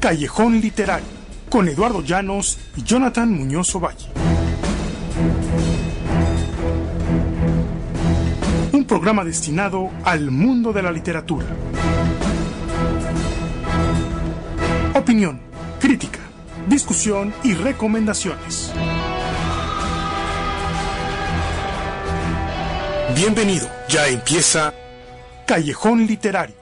Callejón Literario, con Eduardo Llanos y Jonathan Muñoz Ovalle. Un programa destinado al mundo de la literatura. Opinión, crítica, discusión y recomendaciones. Bienvenido, ya empieza Callejón Literario.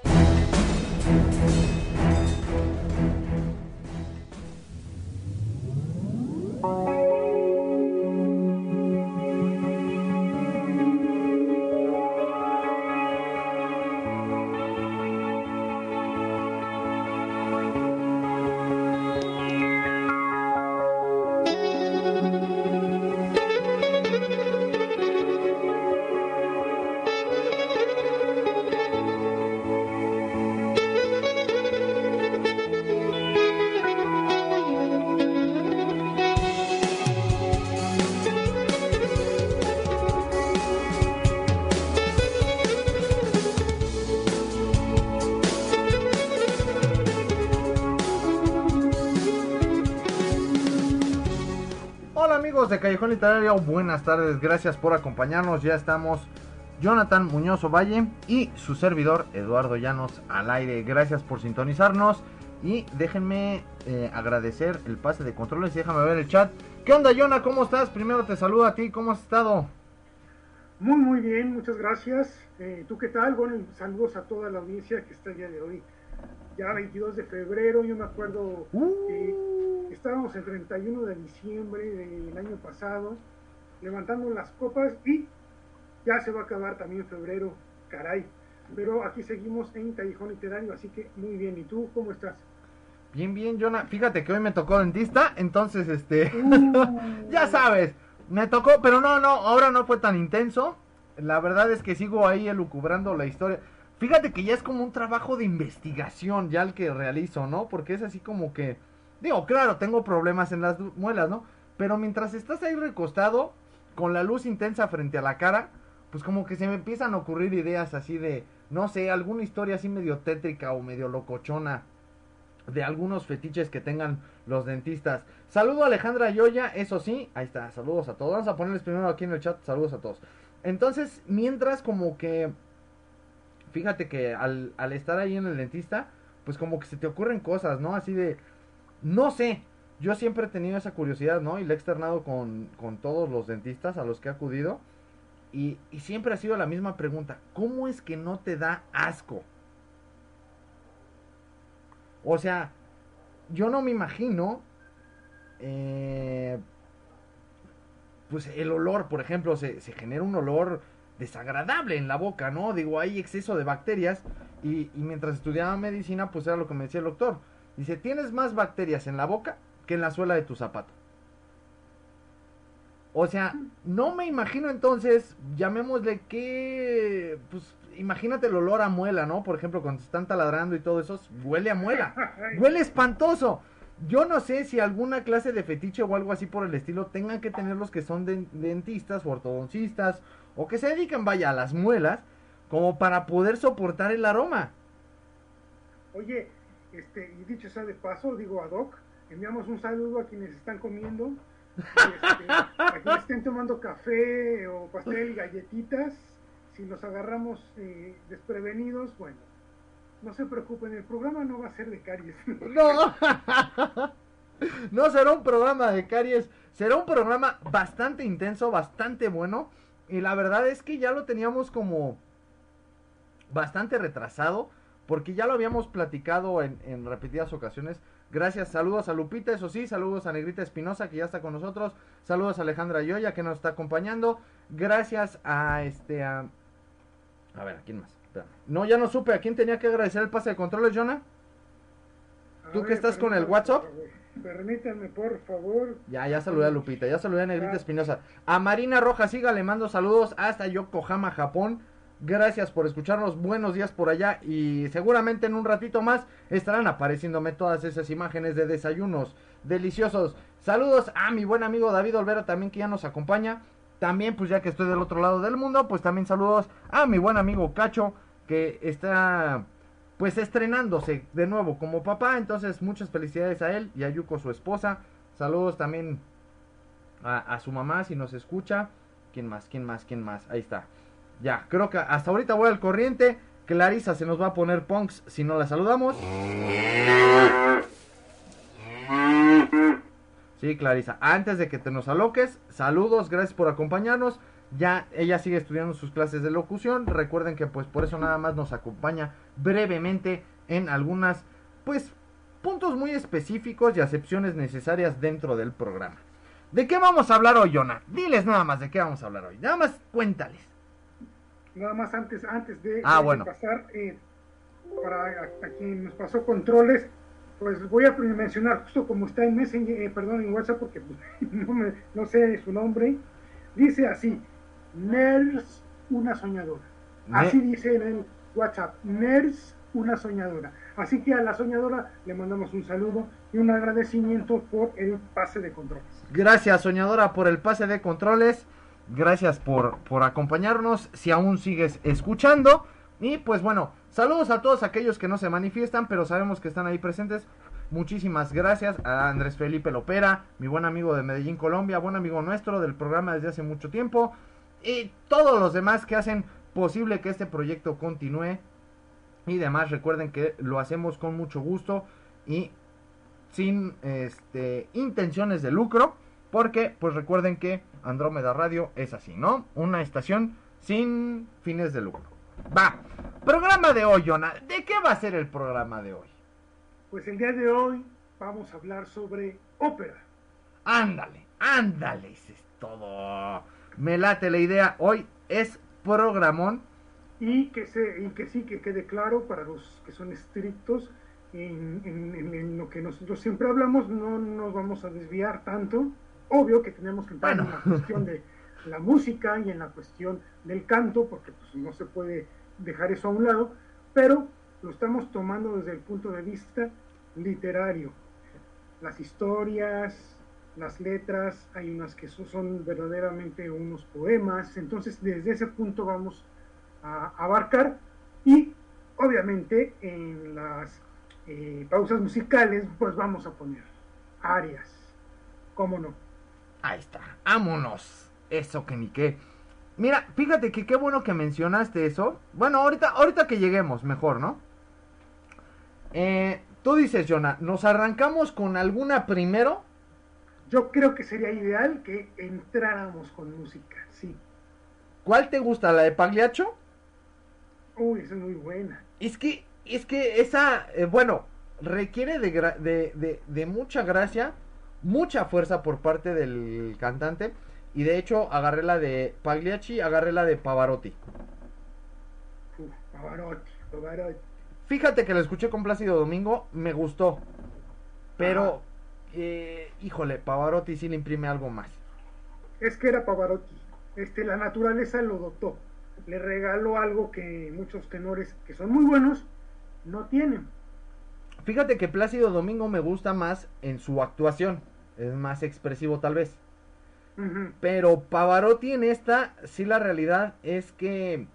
Literario, buenas tardes, gracias por acompañarnos. Ya estamos Jonathan Muñoz Valle y su servidor Eduardo Llanos al aire. Gracias por sintonizarnos y déjenme eh, agradecer el pase de controles y déjame ver el chat. ¿Qué onda, Jonah? ¿Cómo estás? Primero te saludo a ti, ¿cómo has estado? Muy, muy bien, muchas gracias. Eh, ¿Tú qué tal? Bueno, saludos a toda la audiencia que está el día de hoy. Ya 22 de febrero, yo me acuerdo uh. Estábamos el 31 de diciembre del año pasado, levantando las copas y ya se va a acabar también febrero, caray. Pero aquí seguimos en Callejón Literario, así que muy bien. ¿Y tú cómo estás? Bien, bien, Jonah. Fíjate que hoy me tocó dentista, entonces, este, uh. ya sabes, me tocó, pero no, no, ahora no fue tan intenso. La verdad es que sigo ahí elucubrando la historia. Fíjate que ya es como un trabajo de investigación ya el que realizo, ¿no? Porque es así como que, digo, claro, tengo problemas en las muelas, ¿no? Pero mientras estás ahí recostado, con la luz intensa frente a la cara, pues como que se me empiezan a ocurrir ideas así de, no sé, alguna historia así medio tétrica o medio locochona de algunos fetiches que tengan los dentistas. Saludo a Alejandra Yoya, eso sí, ahí está, saludos a todos. Vamos a ponerles primero aquí en el chat, saludos a todos. Entonces, mientras como que fíjate que al, al estar ahí en el dentista, pues como que se te ocurren cosas, ¿no? Así de, no sé, yo siempre he tenido esa curiosidad, ¿no? Y la he externado con, con todos los dentistas a los que he acudido. Y, y, siempre ha sido la misma pregunta, ¿cómo es que no te da asco? O sea, yo no me imagino, eh, pues el olor, por ejemplo, se, se genera un olor desagradable en la boca, ¿no? Digo, hay exceso de bacterias y, mientras estudiaba medicina, pues era lo que me decía el doctor. Dice, tienes más bacterias en la boca que en la suela de tu zapato. O sea, no me imagino entonces, llamémosle que, pues, imagínate el olor a muela, ¿no? Por ejemplo, cuando están taladrando y todo eso, huele a muela. Huele espantoso. Yo no sé si alguna clase de fetiche o algo así por el estilo tengan que tener los que son dentistas o ortodoncistas o que se dediquen, vaya, a las muelas, como para poder soportar el aroma. Oye, este, y dicho sea de paso, digo a Doc, enviamos un saludo a quienes están comiendo, este, a quienes estén tomando café o pastel galletitas, si los agarramos eh, desprevenidos, bueno, no se preocupen, el programa no va a ser de caries. No, no será un programa de caries, será un programa bastante intenso, bastante bueno y la verdad es que ya lo teníamos como bastante retrasado. Porque ya lo habíamos platicado en, repetidas ocasiones. Gracias, saludos a Lupita, eso sí, saludos a Negrita Espinosa que ya está con nosotros. Saludos a Alejandra Yoya que nos está acompañando. Gracias a este a... A ver, ¿a quién más? No, ya no supe. ¿A quién tenía que agradecer el pase de controles, Jonah? ¿Tú que estás con el WhatsApp? Permítanme, por favor. Ya, ya saludé a Lupita, ya saludé a Negrita Espinosa. A Marina Roja, siga, le mando saludos hasta Yokohama, Japón. Gracias por escucharnos, buenos días por allá y seguramente en un ratito más estarán apareciéndome todas esas imágenes de desayunos deliciosos. Saludos a mi buen amigo David Olvera también que ya nos acompaña. También pues ya que estoy del otro lado del mundo, pues también saludos a mi buen amigo Cacho que está pues estrenándose de nuevo como papá. Entonces, muchas felicidades a él y a Yuko, su esposa. Saludos también a, a su mamá si nos escucha. ¿Quién más? ¿Quién más? ¿Quién más? Ahí está. Ya, creo que hasta ahorita voy al corriente. Clarisa se nos va a poner punks si no la saludamos. Sí, Clarisa. Antes de que te nos aloques, saludos, gracias por acompañarnos. Ya ella sigue estudiando sus clases de locución. Recuerden que pues por eso nada más nos acompaña brevemente en algunas pues puntos muy específicos y acepciones necesarias dentro del programa. ¿De qué vamos a hablar hoy, Jonah? Diles nada más de qué vamos a hablar hoy. Nada más cuéntales. Nada más antes, antes de, Ah, de bueno. pasar, eh, para a, a quien nos pasó controles, pues voy a mencionar justo como está en Messenger, eh, perdón, en WhatsApp porque pues, no, me- no sé su nombre. Dice así, Ners una soñadora. Ne- Así dice en el WhatsApp, Ners una soñadora. Así que a la soñadora le mandamos un saludo y un agradecimiento por el pase de controles. Gracias, soñadora, por el pase de controles. Gracias por, por acompañarnos. Si aún sigues escuchando. Y pues bueno, saludos a todos aquellos que no se manifiestan, pero sabemos que están ahí presentes. Muchísimas gracias a Andrés Felipe Lopera, mi buen amigo de Medellín, Colombia, buen amigo nuestro del programa desde hace mucho tiempo. Y todos los demás que hacen posible que este proyecto continúe. Y demás, recuerden que lo hacemos con mucho gusto y sin este intenciones de lucro, porque pues recuerden que Andrómeda Radio es así, ¿no? Una estación sin fines de lucro. Va, programa de hoy, Jonah. ¿De qué va a ser el programa de hoy? Pues el día de hoy vamos a hablar sobre ópera. Ándale, ándale, eso es todo. Me late la idea. Hoy es programón. y que se y que sí que quede claro para los que son estrictos en, en- en- en lo que nosotros siempre hablamos no nos vamos a desviar tanto obvio que tenemos que entrar Bueno. en la cuestión de la música y en la cuestión del canto porque pues no se puede dejar eso a un lado pero lo estamos tomando desde el punto de vista literario las historias las letras, hay unas que so- son verdaderamente unos poemas, entonces desde ese punto vamos a abarcar y obviamente en las eh, pausas musicales pues vamos a poner arias, ¿cómo no? Ahí está, vámonos. Eso que ni qué. Mira, fíjate que qué bueno que mencionaste eso. Bueno, ahorita, ahorita que lleguemos, mejor, ¿no? Eh, tú dices, Jonah, ¿nos arrancamos con alguna primero? Yo creo que sería ideal que entráramos con música, sí. ¿Cuál te gusta? ¿La de Pagliaccio? Uy, esa es muy buena. Es que, es que esa, eh, bueno, requiere de, de, de- de mucha gracia, mucha fuerza por parte del cantante. Y de hecho, agarré la de Pagliacci, agarré la de Pavarotti. Pavarotti, Pavarotti. Fíjate que la escuché con Plácido Domingo, me gustó. Pero, eh, híjole, Pavarotti sí le imprime algo más. Es que era Pavarotti. Este, la naturaleza lo dotó. Le regaló algo que muchos tenores que son muy buenos no tienen. Fíjate que Plácido Domingo me gusta más en su actuación. Es más expresivo tal vez. Pero Pavarotti en esta, sí la realidad es que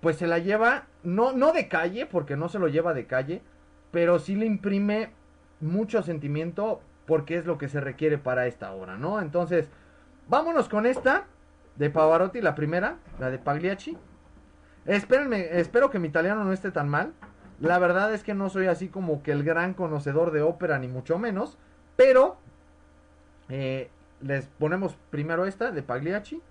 pues se la lleva, no, no de calle, porque no se lo lleva de calle, pero sí le imprime mucho sentimiento porque es lo que se requiere para esta obra, ¿no? Entonces, vámonos con esta de Pavarotti, la primera, la de Pagliacci. Espérenme, espero que mi italiano no esté tan mal. La verdad es que no soy así como que el gran conocedor de ópera, ni mucho menos, pero eh, les ponemos primero esta de Pagliacci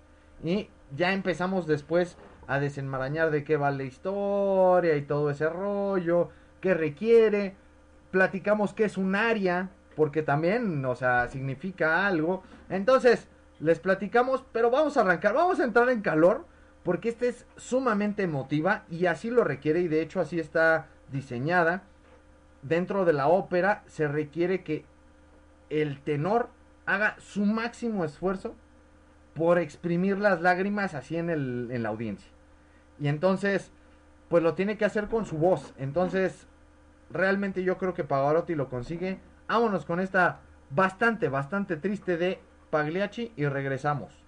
y ya empezamos después a desenmarañar de qué va la historia y todo ese rollo, qué requiere, platicamos qué es un aria, porque también, o sea, significa algo. Entonces, les platicamos, pero vamos a arrancar, vamos a entrar en calor, porque esta es sumamente emotiva y así lo requiere y de hecho así está diseñada. Dentro de la ópera se requiere que el tenor haga su máximo esfuerzo por exprimir las lágrimas así en, el, en la audiencia. Y entonces, pues lo tiene que hacer con su voz. Entonces, realmente yo creo que Pavarotti lo consigue. Vámonos con esta bastante, bastante triste de Pagliacci y regresamos.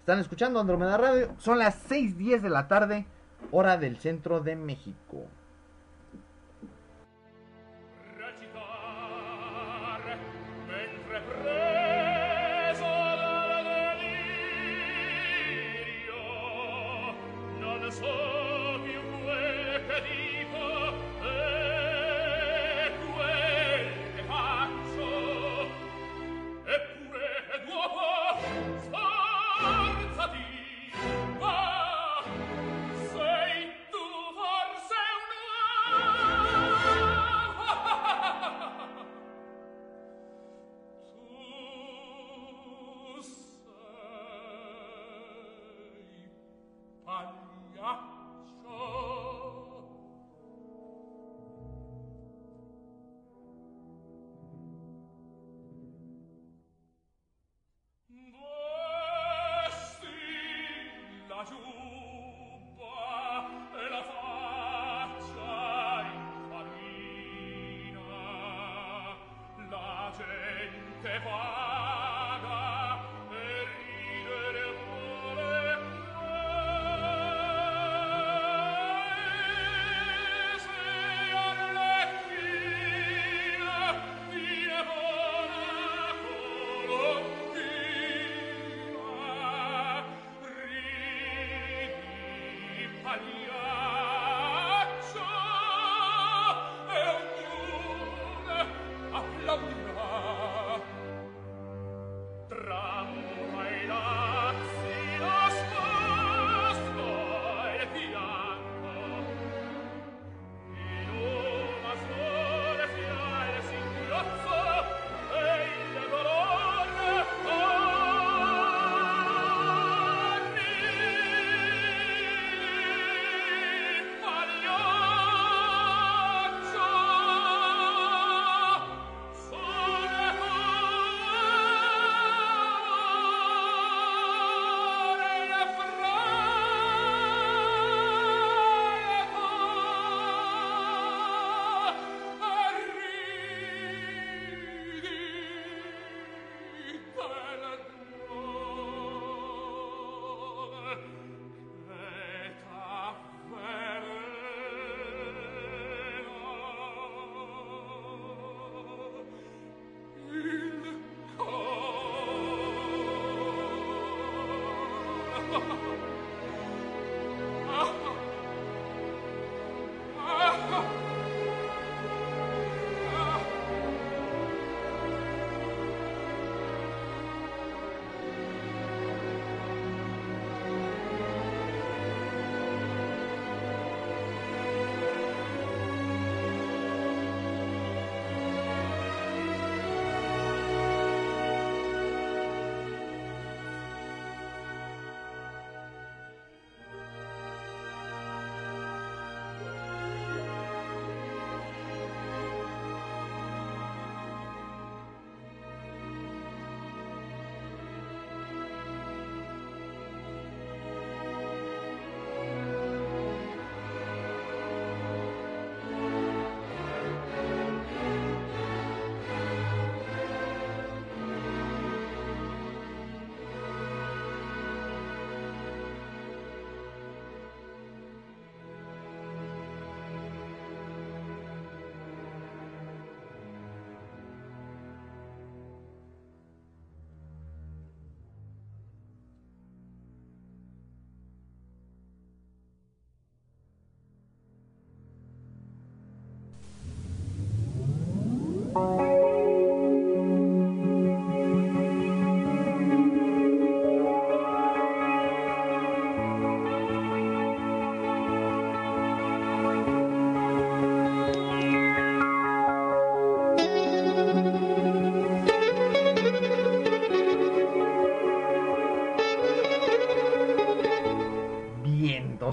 Están escuchando Andromeda Radio. Son las 6:10 de la tarde, hora del centro de México.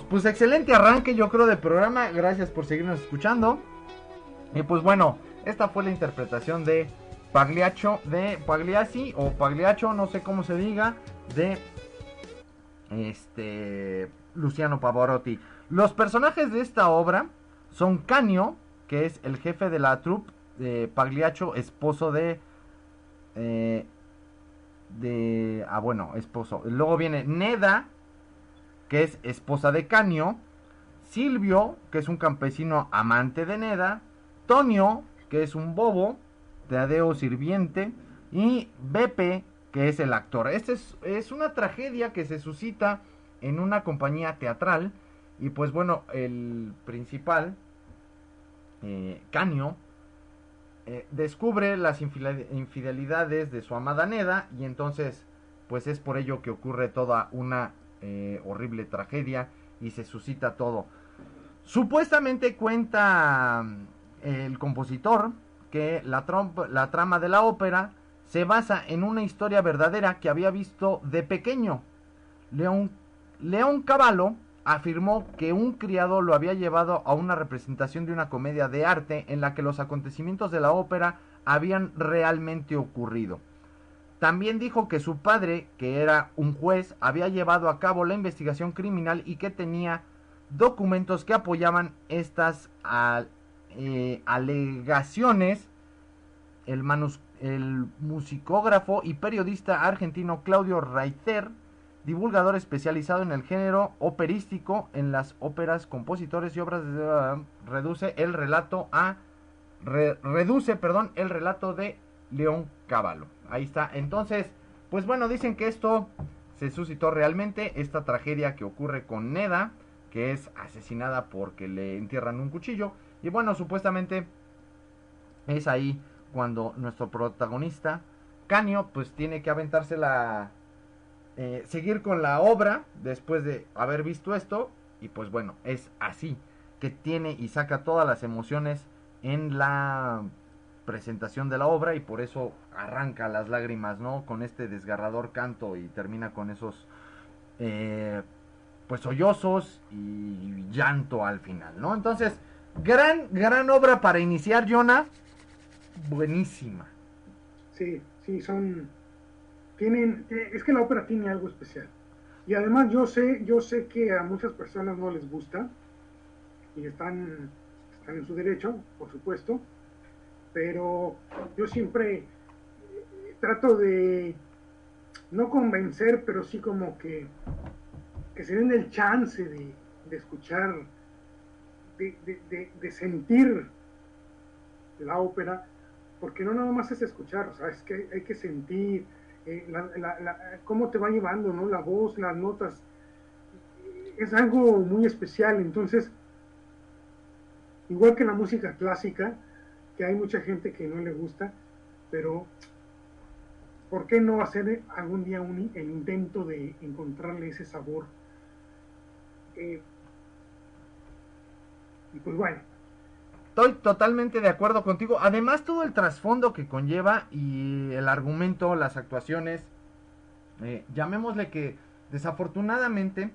Pues excelente arranque yo creo de programa. Gracias por seguirnos escuchando. Y pues bueno, esta fue la interpretación de Pagliaccio, de Pagliacci o Pagliaccio, no sé cómo se diga, de este Luciano Pavarotti. Los personajes de esta obra son Canio, que es el jefe de la troupe de Pagliaccio, esposo de eh, de ah bueno, esposo. Luego viene Neda, que es esposa de Canio, Silvio, que es un campesino amante de Neda, Tonio, que es un bobo, Teadeo sirviente, y Bepe, que es el actor. Esta es, una tragedia que se suscita en una compañía teatral, y pues bueno, el principal, eh, Canio, eh, descubre las infidelidades de su amada Neda, y entonces, pues es por ello que ocurre toda una eh, horrible tragedia y se suscita todo. Supuestamente cuenta el compositor que la, trama de la ópera se basa en una historia verdadera que había visto de pequeño. León, León Cavallo afirmó que un criado lo había llevado a una representación de una comedia de arte en la que los acontecimientos de la ópera habían realmente ocurrido. También dijo que su padre, que era un juez, había llevado a cabo la investigación criminal y que tenía documentos que apoyaban estas eh, alegaciones. El el musicógrafo y periodista argentino Claudio Reiter, divulgador especializado en el género operístico, en las óperas, compositores y obras de reduce el relato a reduce, perdón, el relato de León Cavallo. Ahí está. Entonces, pues bueno, dicen que esto se suscitó realmente esta tragedia que ocurre con Neda, que es asesinada porque le entierran un cuchillo y bueno, supuestamente es ahí cuando nuestro protagonista Canio pues tiene que aventarse la eh, seguir con la obra después de haber visto esto y pues bueno, es así que tiene y saca todas las emociones en la presentación de la obra y por eso arranca las lágrimas, ¿no? Con este desgarrador canto y termina con esos eh, pues sollozos y llanto al final, ¿no? Entonces, gran, gran obra para iniciar, Jonah. Buenísima. Sí, sí, son tienen, eh, es que la ópera tiene algo especial. Y además yo sé, yo sé que a muchas personas no les gusta y están, están en su derecho, por supuesto, pero yo siempre eh, trato de no convencer, pero sí como que, que se den el chance de, escuchar, de, sentir la ópera, porque no nada más es escuchar, o sea, es que hay que sentir, eh, cómo te va llevando, ¿no? La voz, las notas, es algo muy especial. Entonces, igual que la música clásica, que hay mucha gente que no le gusta, pero ¿por qué no hacer algún día un, el intento de encontrarle ese sabor? Eh, y pues bueno, Estoy totalmente de acuerdo contigo. Además, todo el trasfondo que conlleva y el argumento, las actuaciones, eh, llamémosle que desafortunadamente,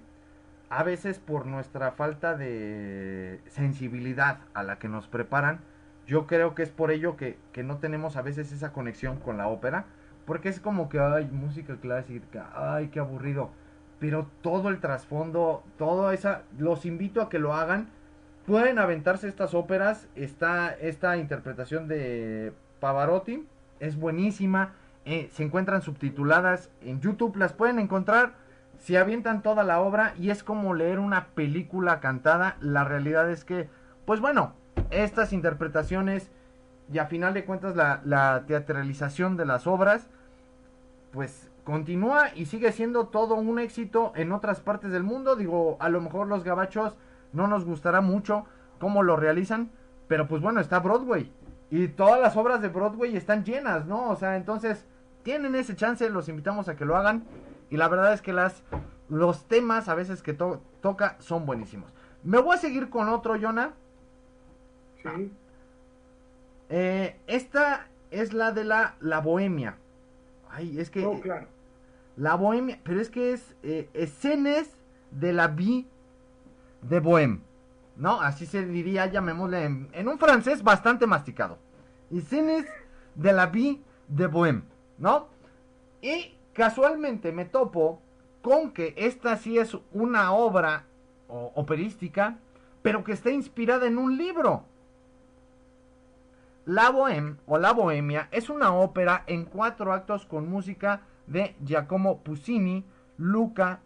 a veces por nuestra falta de sensibilidad a la que nos preparan, yo creo que es por ello que, que no tenemos a veces esa conexión con la ópera, porque es como que, ay, música clásica, ay, qué aburrido. Pero todo el trasfondo, toda esa, los invito a que lo hagan pueden aventarse estas óperas. Está esta interpretación de Pavarotti, es buenísima. Eh, se encuentran subtituladas en YouTube, las pueden encontrar. Se avientan toda la obra y es como leer una película cantada. La realidad es que, pues bueno, estas interpretaciones y a final de cuentas la, la teatralización de las obras, pues continúa y sigue siendo todo un éxito en otras partes del mundo. Digo, a lo mejor los gabachos no nos gustará mucho cómo lo realizan, pero pues bueno, está Broadway. Y todas las obras de Broadway están llenas, ¿no? O sea, entonces tienen ese chance, los invitamos a que lo hagan. Y la verdad es que las, los temas a veces que toca son buenísimos. Me voy a seguir con otro, Jonah. Sí. Eh, esta es la de la, la bohemia. Ay, es que... Oh, claro. La bohemia, pero es que es eh, escenas de la vie de Bohème, ¿no? Así se diría, llamémosle en, un francés bastante masticado. Y cines de la vie de Bohème, ¿no? Y casualmente me topo con que esta sí es una obra operística, pero que está inspirada en un libro. La Bohème o La Bohemia es una ópera en cuatro actos con música de Giacomo Puccini, Luca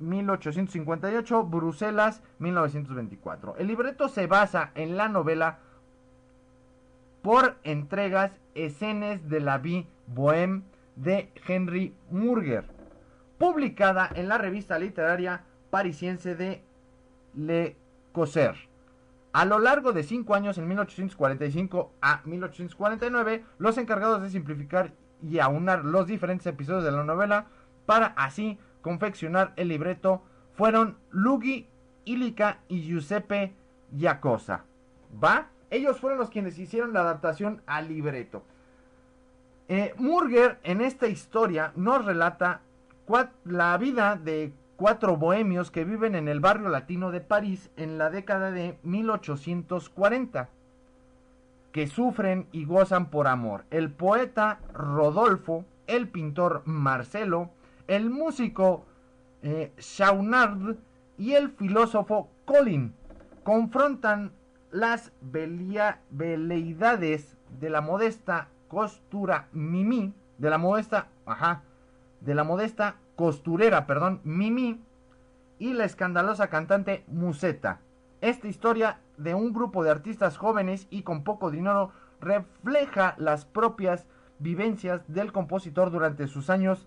1858, Bruselas 1924. El libreto se basa en la novela por entregas Escenes de la vie bohème de Henry Murger, publicada en la revista literaria parisiense de Le Corsaire. A lo largo de cinco años, en 1845 a 1849, los encargados de simplificar y aunar los diferentes episodios de la novela para así confeccionar el libreto fueron Luigi Ilica y Giuseppe Giacosa. ¿Va? Ellos fueron los quienes hicieron la adaptación al libreto. Eh, Murger en esta historia nos relata la vida de cuatro bohemios que viven en el barrio latino de París en la década de 1840, que sufren y gozan por amor. El poeta Rodolfo, el pintor Marcelo, el músico eh, Chaunard y el filósofo Colin confrontan las veleidades de la modesta costura Mimi, de la modesta, ajá, de la modesta costurera, perdón, Mimi, y la escandalosa cantante Museta. Esta historia de un grupo de artistas jóvenes y con poco dinero refleja las propias vivencias del compositor durante sus años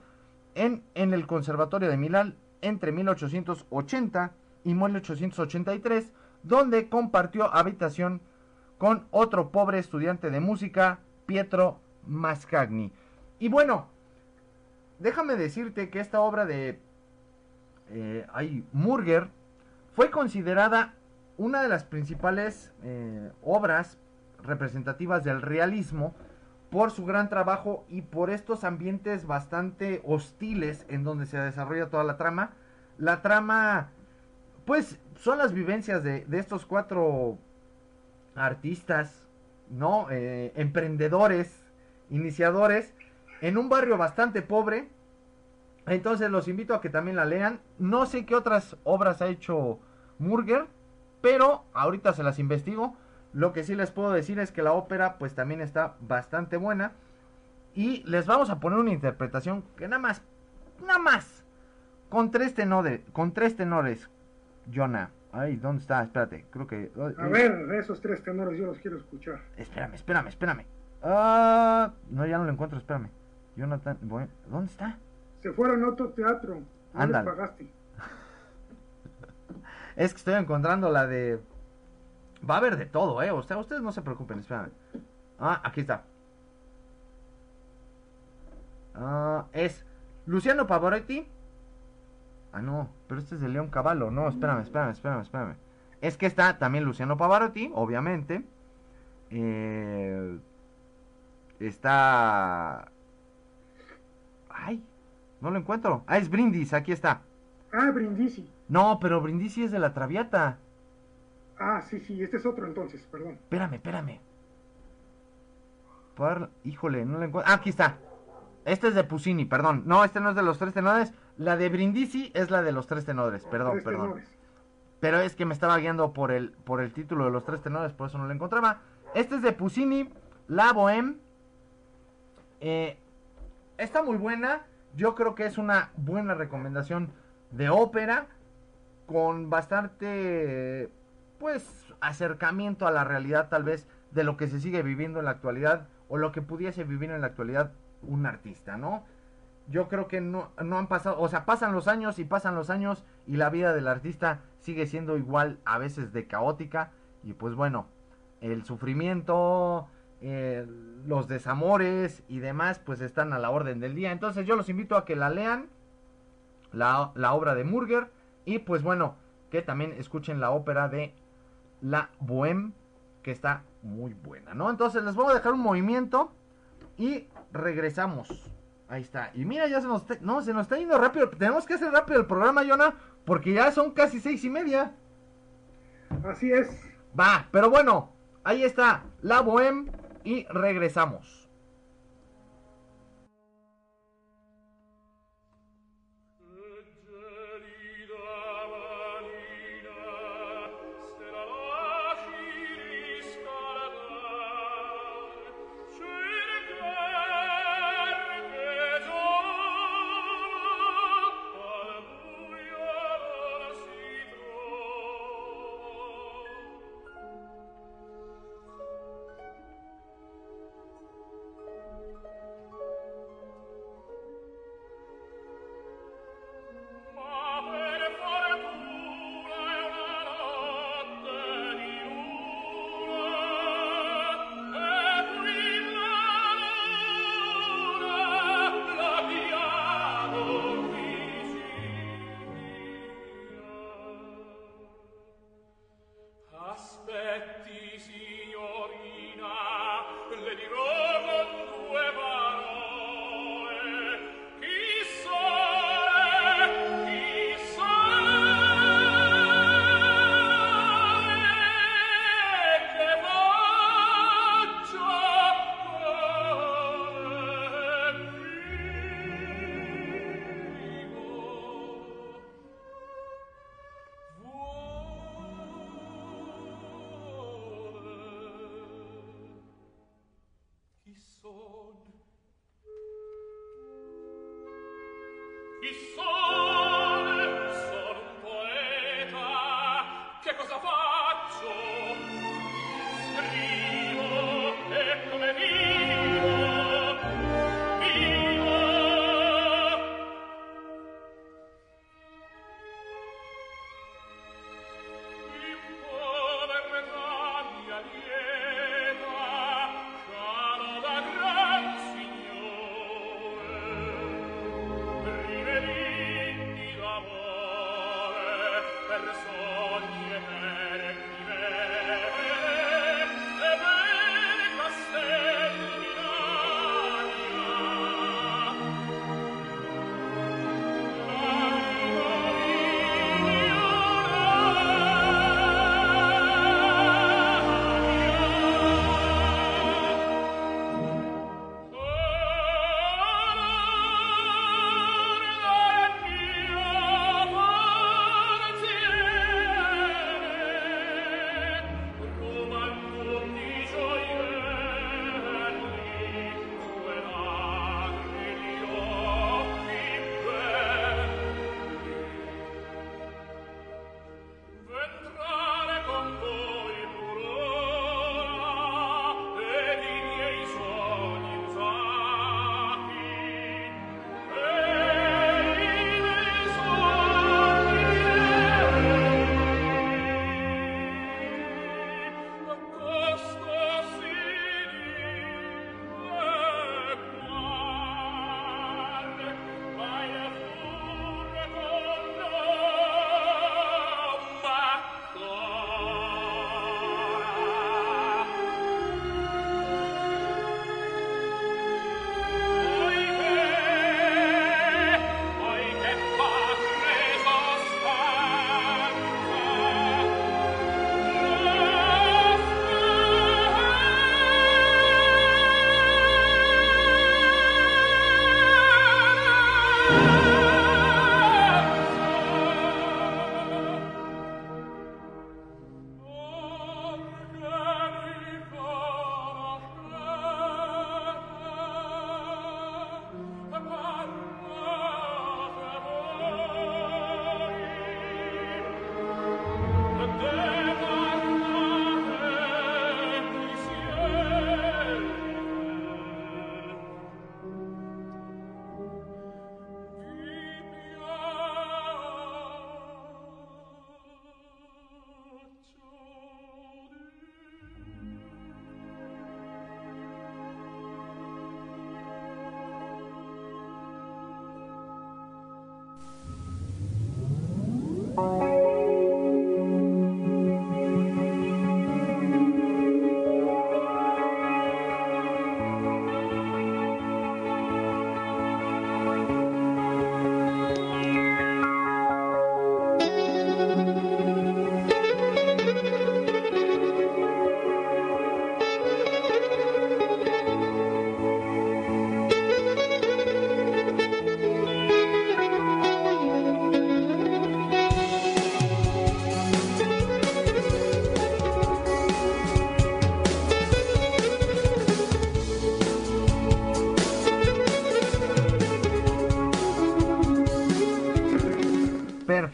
en, el Conservatorio de Milán entre 1880 y 1883, donde compartió habitación con otro pobre estudiante de música, Pietro Mascagni. Y bueno, déjame decirte que esta obra de eh, Murger fue considerada una de las principales eh, obras representativas del realismo por su gran trabajo y por estos ambientes bastante hostiles en donde se desarrolla toda la trama. La trama, pues, son las vivencias de, estos cuatro artistas, ¿no? Eh, emprendedores, iniciadores, en un barrio bastante pobre. Entonces los invito a que también la lean. No sé qué otras obras ha hecho Murger, pero ahorita se las investigo. Lo que sí les puedo decir es que la ópera pues también está bastante buena. Y les vamos a poner una interpretación que nada más, nada más, con tres tenores, con tres tenores, Jonah. Ay, ¿dónde está? Espérate, creo que... A ver, esos tres tenores yo los quiero escuchar. Espérame, espérame, espérame. Ah, no, ya no lo encuentro, espérame. Jonathan, ¿dónde está? Se fueron a otro teatro. No les pagaste. es que estoy encontrando la de Va a haber de todo, ¿eh? O sea, ustedes no se preocupen, espérame. Ah, aquí está. Ah, es Luciano Pavarotti. Ah, no, pero este es de León Cavallo. No, espérame, espérame, espérame, espérame. Es que está también Luciano Pavarotti, obviamente. Eh, está... Ay, no lo encuentro. Ah, es Brindis, aquí está. Ah, Brindisi. No, pero Brindisi es de la Traviata. Ah, sí, sí, este es otro entonces, perdón. Espérame, espérame. Por... Híjole, no lo encuentro. Ah, aquí está. Este es de Pusini, perdón. No, este no es de los tres tenores. La de Brindisi es la de los tres tenores, perdón, perdón. Pero es que me estaba guiando por el, por el título de los tres tenores, por eso no lo encontraba. Este es de Pusini, La Bohème. Eh, está muy buena. Yo creo que es una buena recomendación de ópera. Con bastante pues acercamiento a la realidad tal vez de lo que se sigue viviendo en la actualidad o lo que pudiese vivir en la actualidad un artista, ¿no? Yo creo que no, no han pasado, o sea, pasan los años y pasan los años y la vida del artista sigue siendo igual a veces de caótica y pues bueno, el sufrimiento, eh, los desamores y demás pues están a la orden del día. Entonces yo los invito a que la lean, la, la obra de Murger y pues bueno, que también escuchen la ópera de la Bohème, que está muy buena, ¿no? Entonces les voy a dejar un movimiento y regresamos. Ahí está. Y mira, ya se nos está, no, se nos está yendo rápido. Tenemos que hacer rápido el programa, Jonah, porque ya son casi seis y media. Así es. Va, pero bueno, ahí está la Bohème y regresamos.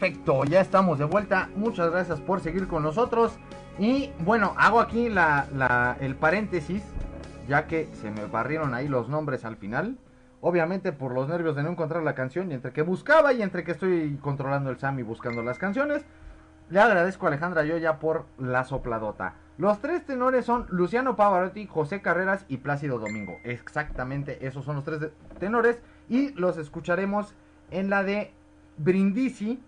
Perfecto, ya estamos de vuelta. Muchas gracias por seguir con nosotros. Y bueno, hago aquí la, el paréntesis, ya que se me barrieron ahí los nombres al final. Obviamente por los nervios de no encontrar la canción y entre que buscaba y entre que estoy controlando el SAM y buscando las canciones. Le agradezco a Alejandra Yoya por la sopladota. Los tres tenores son Luciano Pavarotti, José Carreras y Plácido Domingo. Exactamente, esos son los tres tenores. Y los escucharemos en la de Brindisi,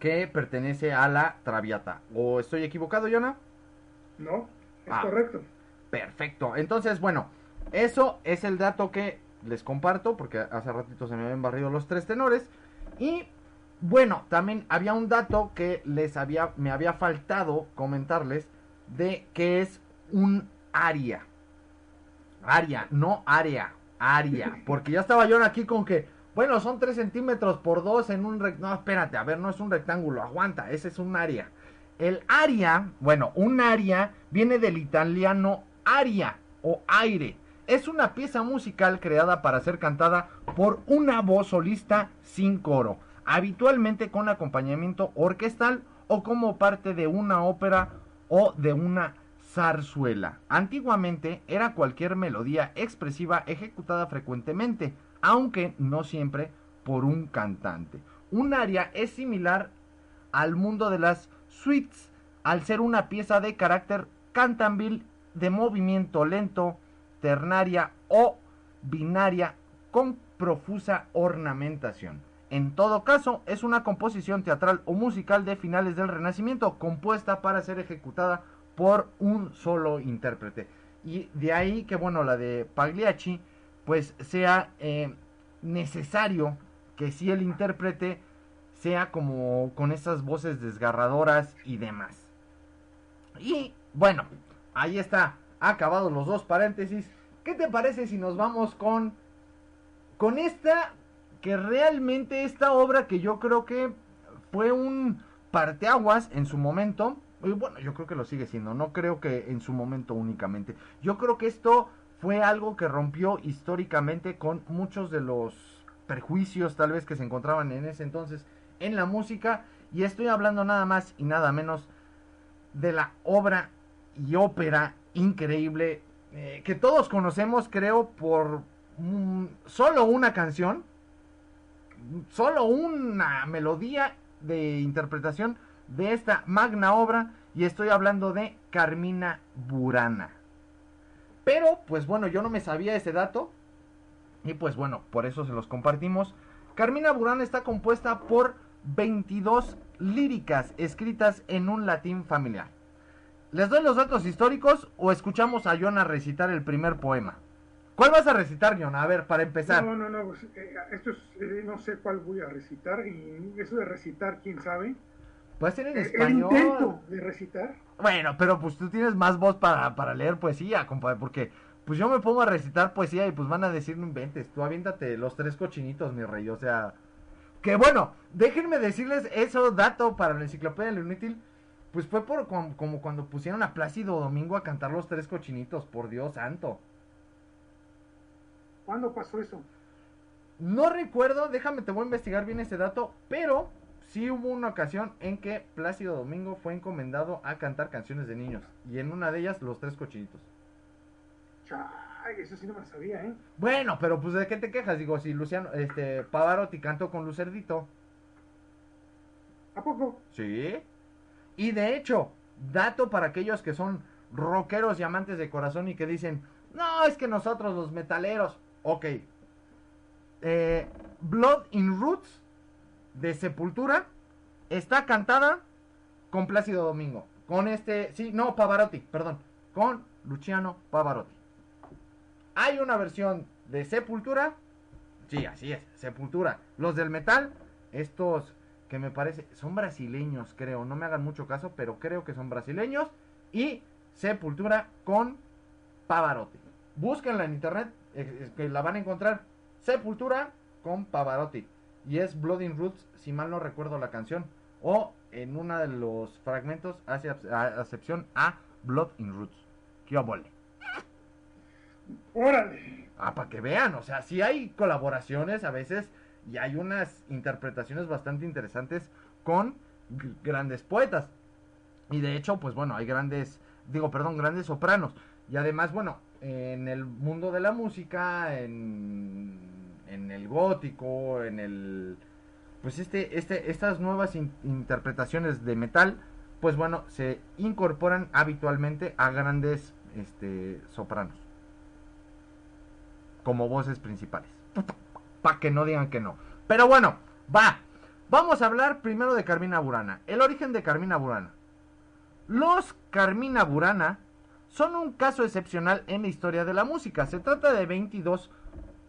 que pertenece a la Traviata. ¿O estoy equivocado, Yona? No, es ah, correcto. Perfecto. Entonces, bueno, eso es el dato que les comparto, porque hace ratito se me habían barrido los tres tenores. Y bueno, también había un dato que les había, me había faltado comentarles de que es un aria. Aria, no área, aria. Porque ya estaba yo aquí con que bueno, son 3 centímetros por 2 en un rectángulo. No, espérate, a ver, no es un rectángulo, aguanta, ese es un área. El área, bueno, un área viene del italiano aria o aire. es una pieza musical creada para ser cantada por una voz solista sin coro, habitualmente con acompañamiento orquestal o como parte de una ópera o de una zarzuela. Antiguamente era cualquier melodía expresiva ejecutada frecuentemente, aunque no siempre por un cantante. Un aria es similar al mundo de las suites, al ser una pieza de carácter cantambil de movimiento lento, ternaria o binaria con profusa ornamentación. En todo caso, es una composición teatral o musical de finales del Renacimiento, compuesta para ser ejecutada por un solo intérprete. Y de ahí que, bueno, la de Pagliacci, pues sea eh, necesario que si el intérprete sea como con esas voces desgarradoras y demás. Y bueno, ahí está, acabados los dos paréntesis. ¿Qué te parece si nos vamos con con esta que realmente esta obra que yo creo que fue un parteaguas en su momento, y bueno, yo creo que lo sigue siendo, no creo que en su momento únicamente. Yo creo que esto fue algo que rompió históricamente con muchos de los perjuicios tal vez que se encontraban en ese entonces en la música y estoy hablando nada más y nada menos de la obra y ópera increíble eh, que todos conocemos creo por solo una canción solo una melodía de interpretación de esta magna obra y estoy hablando de Carmina Burana. Pero, pues bueno, yo no me sabía ese dato y pues bueno, por eso se los compartimos. Carmina Burana está compuesta por 22 líricas escritas en un latín familiar. ¿Les doy los datos históricos o escuchamos a Jonah recitar el primer poema? ¿Cuál vas a recitar, Jonah? A ver, para empezar. No, no, no, pues, eh, esto es, eh, no sé cuál voy a recitar y eso de recitar, quién sabe. Puede ser en Eh, español. El intento de recitar. Bueno, pero pues tú tienes más voz para, para leer poesía, compadre, porque pues yo me pongo a recitar poesía y pues van a decir no inventes, tú aviéntate los tres cochinitos, mi rey, o sea... Que bueno, déjenme decirles eso, dato para la enciclopedia de lo inútil, pues fue por como, como cuando pusieron a Plácido Domingo a cantar los tres cochinitos, por Dios santo. ¿Cuándo pasó eso? No recuerdo, déjame, te voy a investigar bien ese dato, pero sí hubo una ocasión en que Plácido Domingo fue encomendado a cantar canciones de niños, y en una de ellas los tres cochinitos. Chay, eso sí no me lo sabía, ¿eh? Bueno, pero pues de qué te quejas, digo, si Luciano, este, Pavarotti cantó con Lucerdito. ¿A poco? Sí. Y de hecho, dato para aquellos que son rockeros y amantes de corazón y que dicen, no, es que nosotros los metaleros, ok. Eh, Blood in Roots de Sepultura está cantada con Plácido Domingo. Con este, sí, no, Pavarotti, perdón, con Luciano Pavarotti. Hay una versión de Sepultura, sí, así es, Sepultura. Los del metal, estos que me parece, son brasileños, creo, no me hagan mucho caso, pero creo que son brasileños. Y Sepultura con Pavarotti. Búsquenla en internet, que la van a encontrar. Sepultura con Pavarotti. Y es Blood in Roots, si mal no recuerdo la canción. O en uno de los fragmentos hace acepción a Blood in Roots. ¿Qué obole? Órale. Ah, para que vean, o sea, sí hay colaboraciones a veces y hay unas interpretaciones bastante interesantes con grandes poetas. Y de hecho, pues bueno, hay grandes, digo, perdón, grandes sopranos. Y además, bueno, en el mundo de la música, en, en el gótico, en el... Pues este, este, estas nuevas in- interpretaciones de metal, pues bueno, se incorporan habitualmente a grandes este, sopranos como voces principales. Para que no digan que no. Pero bueno, va. Vamos a hablar primero de Carmina Burana. El origen de Carmina Burana. Los Carmina Burana son un caso excepcional en la historia de la música. Se trata de 22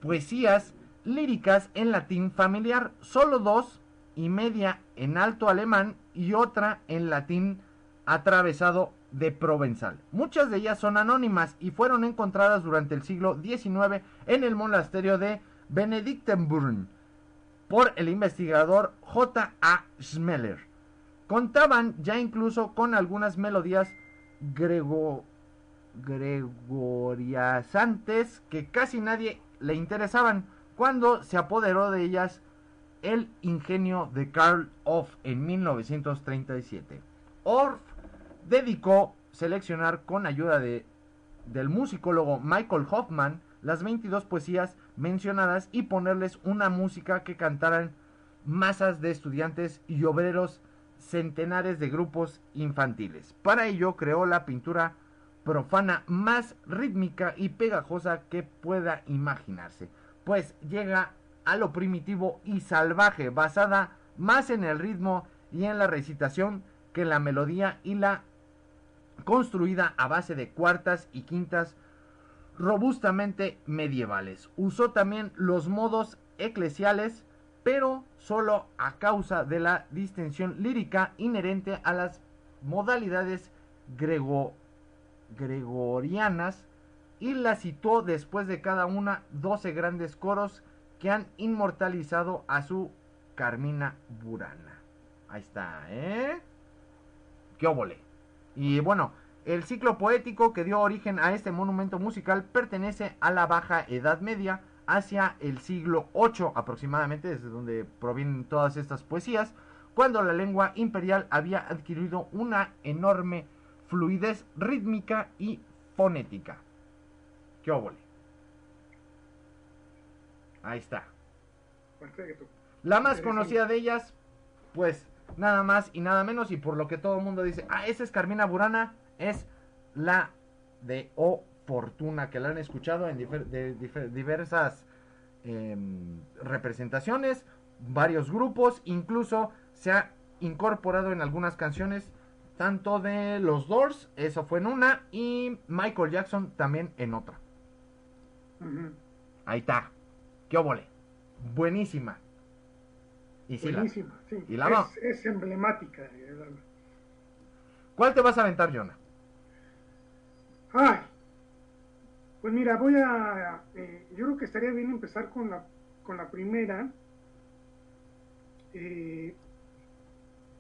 poesías líricas en latín familiar, solo dos y media en alto alemán y otra en latín atravesado de provenzal. Muchas de ellas son anónimas y fueron encontradas durante el siglo XIX en el monasterio de Benedictenburg por el investigador J. A. Schmeller. Contaban ya incluso con algunas melodías grego gregoriasantes que casi nadie le interesaban cuando se apoderó de ellas el ingenio de Karl Orff en 1937. Orff dedicó seleccionar con ayuda de, del musicólogo Michael Hoffman las 22 poesías mencionadas y ponerles una música que cantaran masas de estudiantes y obreros centenares de grupos infantiles. Para ello creó la pintura profana más rítmica y pegajosa que pueda imaginarse, pues llega a lo primitivo y salvaje, basada más en el ritmo y en la recitación que en la melodía y la construida a base de cuartas y quintas robustamente medievales. Usó también los modos eclesiales, pero solo a causa de la distinción lírica inherente a las modalidades gregorianas y la situó después de cada una 12 grandes coros que han inmortalizado a su Carmina Burana. Ahí está, ¿eh? ¡Qué! Y bueno, el ciclo poético que dio origen a este monumento musical pertenece a la Baja Edad Media, hacia el siglo VIII aproximadamente, desde donde provienen todas estas poesías, cuando la lengua imperial había adquirido una enorme fluidez rítmica y fonética. ¡Qué óvole! Ahí está. Perfecto. La más conocida de ellas, pues nada más y nada menos, y por lo que todo el mundo dice, ah, esa es Carmina Burana, es la de O Fortuna, que la han escuchado en de diversas em, representaciones, varios grupos, incluso se ha incorporado en algunas canciones, tanto de los Doors, eso fue en una, y Michael Jackson también en otra. Ahí está. ¡Qué óvole! Buenísima. Y Buenísima, sí. Y la es, es emblemática. ¿Cuál te vas a aventar, Jonah? Ay, pues mira, voy a. Eh, yo creo que estaría bien empezar con la, con la primera. Eh,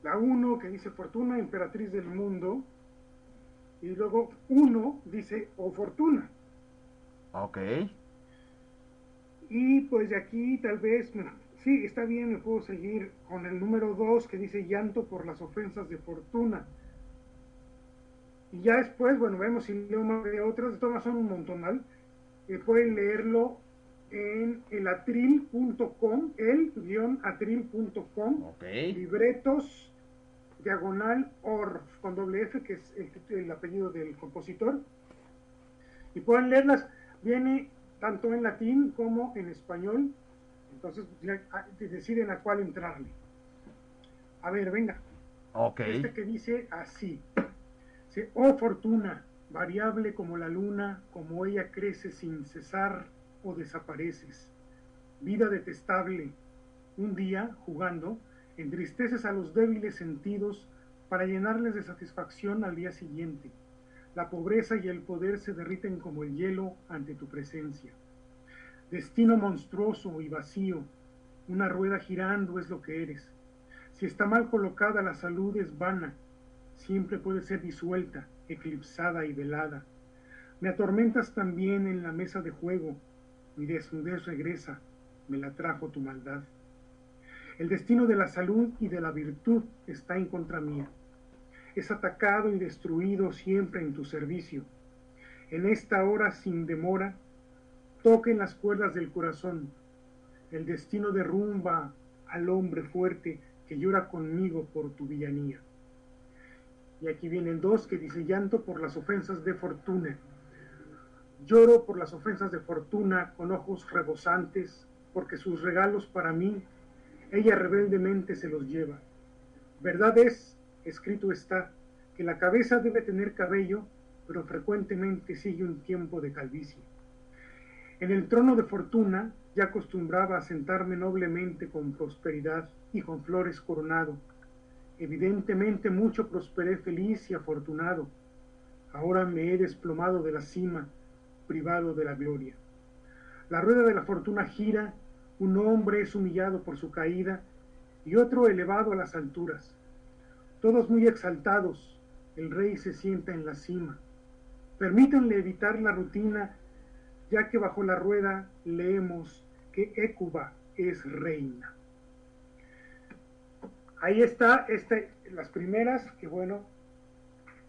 la 1 que dice Fortuna, emperatriz del mundo. Y luego 1 dice O Fortuna. Ok. Y pues de aquí tal vez, sí, está bien, me puedo seguir con el número 2 que dice Llanto por las ofensas de Fortuna. Y ya después, bueno, vemos si leo más de otras, de todas son un montonal. Eh, pueden leerlo en el atril.com, el-atril.com, libretos, diagonal orf, con doble F, que es el, el, apellido del compositor. Y pueden leerlas, viene tanto en latín como en español, entonces ya ah, deciden a cuál entrarle. A ver, venga. Okay. Este que dice así. Oh fortuna, variable como la luna, como ella crece sin cesar o desapareces. Vida detestable, un día, jugando, entristeces a los débiles sentidos para llenarles de satisfacción al día siguiente. La pobreza y el poder se derriten como el hielo ante tu presencia. Destino monstruoso y vacío, una rueda girando es lo que eres. Si está mal colocada, la salud es vana, siempre puede ser disuelta, eclipsada y velada. Me atormentas también en la mesa de juego, mi desnudez regresa, me la trajo tu maldad. El destino de la salud y de la virtud está en contra mía. Es atacado y destruido siempre en tu servicio. En esta hora sin demora, toquen las cuerdas del corazón. El destino derrumba al hombre fuerte que llora conmigo por tu villanía. Y aquí vienen dos que dice llanto por las ofensas de fortuna. Lloro por las ofensas de fortuna con ojos rebosantes, porque sus regalos para mí ella rebeldemente se los lleva. Verdad es, escrito está, que la cabeza debe tener cabello, pero frecuentemente sigue un tiempo de calvicie. En el trono de fortuna ya acostumbraba a sentarme noblemente con prosperidad y con flores coronado, Evidentemente mucho prosperé feliz y afortunado. Ahora me he desplomado de la cima, privado de la gloria. La rueda de la fortuna gira, un hombre es humillado por su caída y otro elevado a las alturas. Todos muy exaltados, el rey se sienta en la cima. permítanle evitar la rutina, ya que bajo la rueda leemos que Écuba es reina. Ahí está este, las primeras, que bueno,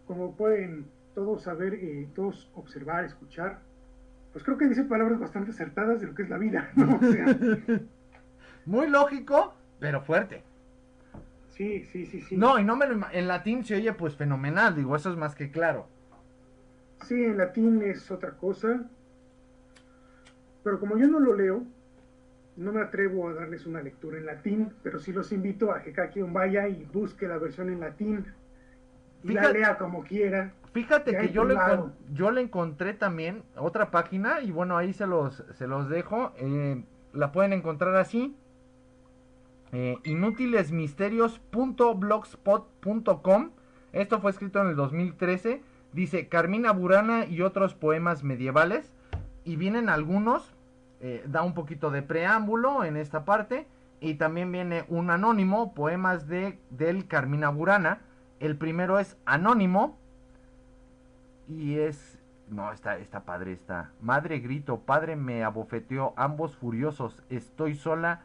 como pueden todos saber, eh, todos observar, escuchar, pues creo que dice palabras bastante acertadas de lo que es la vida, ¿no? O sea, Muy lógico, pero fuerte. Sí, sí, sí, sí. No, y no me lo en latín se oye pues fenomenal, digo, eso es más que claro. Sí, en latín es otra cosa. Pero como yo no lo leo, no me atrevo a darles una lectura en latín, pero sí los invito a que cada quien vaya y busque la versión en latín y la lea como quiera. Fíjate Que yo le, yo le encontré también otra página y bueno, ahí se los, se los dejo. eh, la pueden encontrar así. Eh, inútilesmisterios.blogspot.com Esto fue escrito en el 2013. Dice Carmina Burana y otros poemas medievales. Y vienen algunos. eh, da un poquito de preámbulo en esta parte. Y también viene un anónimo, poemas de, del Carmina Burana. El primero es anónimo. Y es. No, está, está padre, está. Madre grito, padre me abofeteó, ambos furiosos. Estoy sola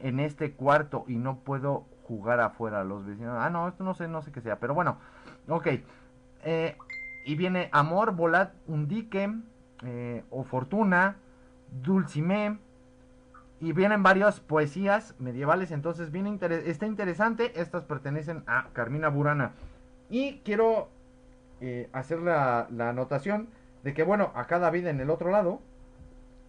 en este cuarto y no puedo jugar afuera. Los vecinos. Ah, no, esto no sé, no sé qué sea. Pero bueno, ok. Eh, y viene Amor, Volad, Undique, eh, O Fortuna, Dulcimé. Y vienen varias poesías medievales. Entonces, viene interes- está interesante. Estas pertenecen a Carmina Burana. Y quiero eh, hacer la, la anotación de que, bueno, acá David en el otro lado,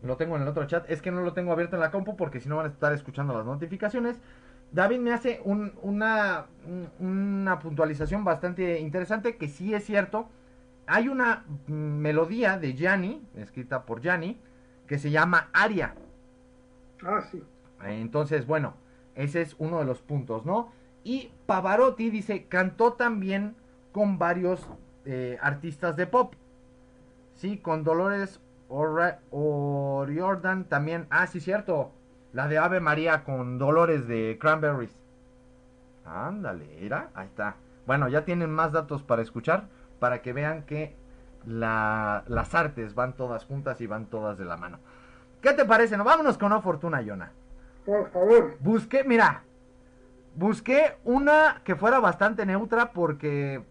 lo tengo en el otro chat, es que no lo tengo abierto en la compu porque si no van a estar escuchando las notificaciones. David me hace un- una, un- una puntualización bastante interesante que sí es cierto. Hay una melodía de Gianni, escrita por Gianni, que se llama Aria. Ah, sí. Entonces, bueno, ese es uno de los puntos, ¿no? Y Pavarotti dice, cantó también con varios eh, artistas de pop. Sí, con Dolores O'Ra- O'Riordan también. Ah, sí, cierto. La de Ave María con Dolores de Cranberries. Ándale, era. Ahí está. Bueno, ya tienen más datos para escuchar, para que vean que la- las artes van todas juntas y van todas de la mano. ¿Qué te parece? No, vámonos con O Fortuna, Yona. Por favor. Busqué, mira, busqué una que fuera bastante neutra porque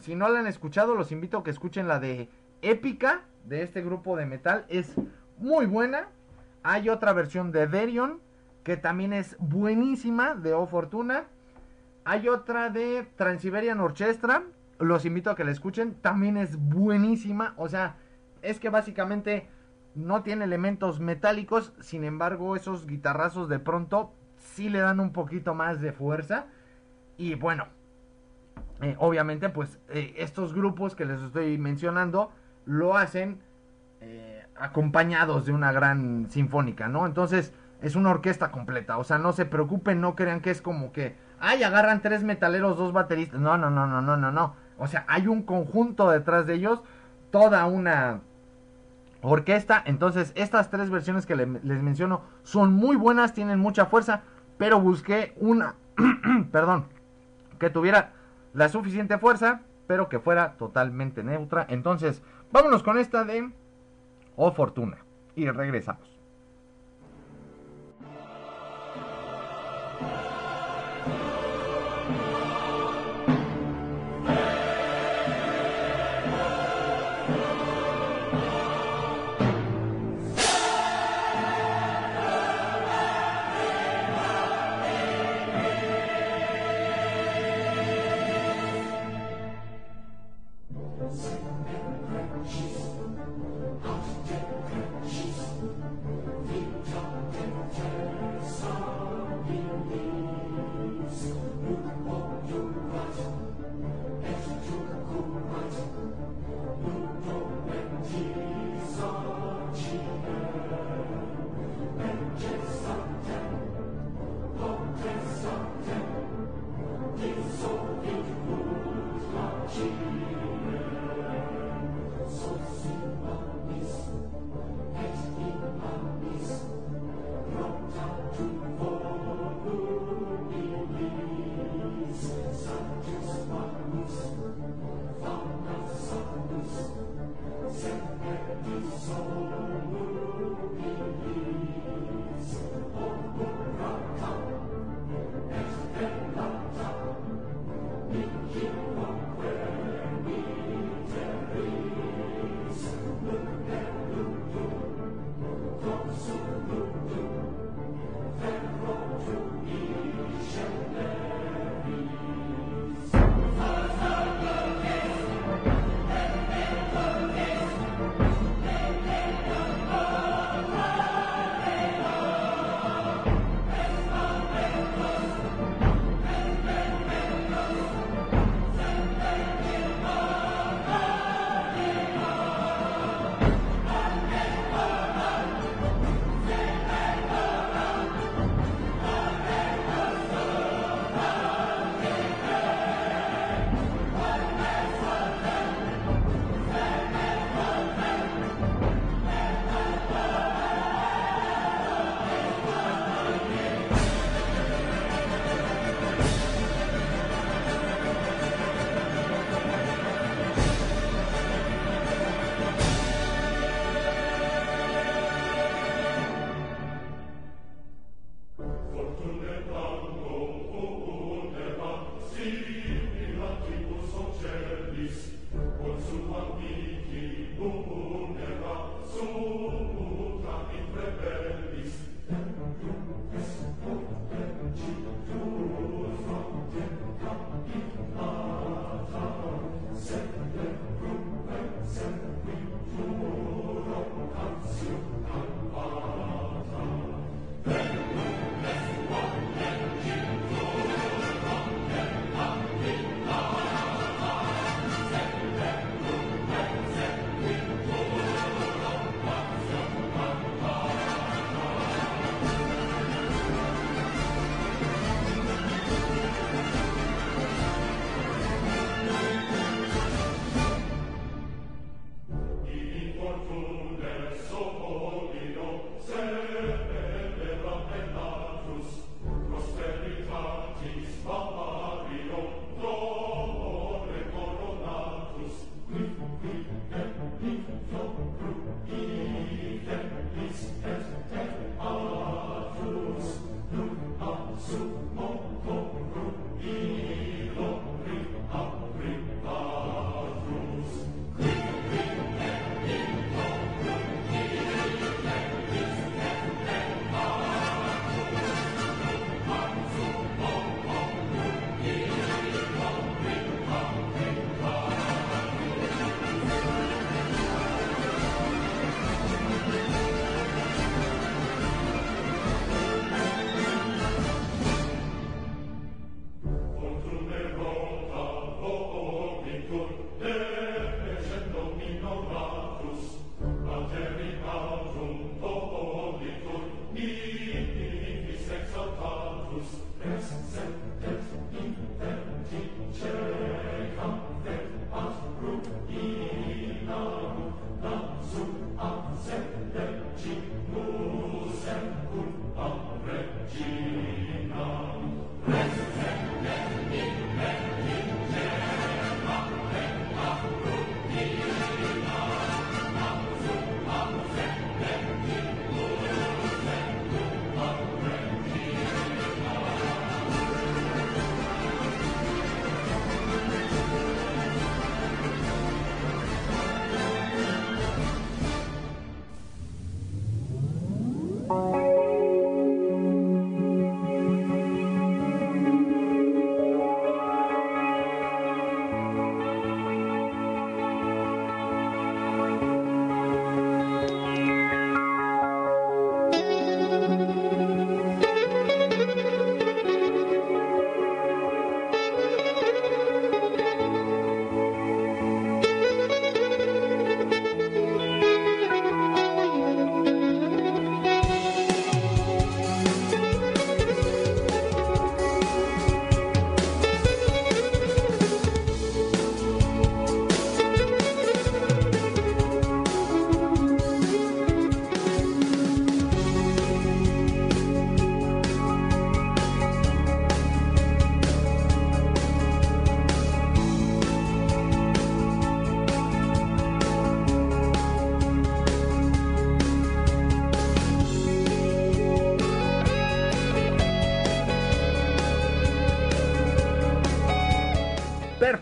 si no la han escuchado, los invito a que escuchen la de Épica de este grupo de metal. Es muy buena. Hay otra versión de Derion que también es buenísima de O Fortuna. Hay otra de Transiberian Orchestra. Los invito a que la escuchen. También es buenísima. O sea, es que básicamente no tiene elementos metálicos. Sin embargo, esos guitarrazos de pronto sí le dan un poquito más de fuerza. Y bueno, eh, obviamente, pues eh, estos grupos que les estoy mencionando lo hacen eh, acompañados de una gran sinfónica, ¿no? Entonces es una orquesta completa, o sea, no se preocupen, no crean que es como que, ay, agarran tres metaleros, dos bateristas, no, no, no, no, no, no, no, o sea, hay un conjunto detrás de ellos, toda una orquesta, entonces estas tres versiones que le- les menciono son muy buenas, tienen mucha fuerza, pero busqué una, perdón, que tuviera la suficiente fuerza, pero que fuera totalmente neutra. Entonces, vámonos con esta de O Fortuna. Y regresamos.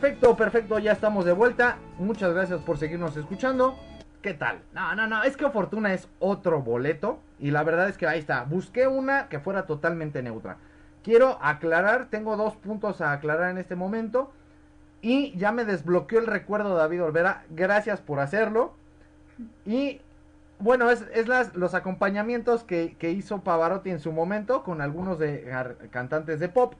Perfecto, perfecto, ya estamos de vuelta. Muchas gracias por seguirnos escuchando. ¿Qué tal? No, no, no, es que Fortuna es otro boleto. Y la verdad es que ahí está. Busqué una que fuera totalmente neutra. Quiero aclarar, tengo dos puntos a aclarar en este momento. Y ya me desbloqueó el recuerdo David Olvera. Gracias por hacerlo. Y bueno, es, los acompañamientos que hizo Pavarotti en su momento con algunos de cantantes de pop.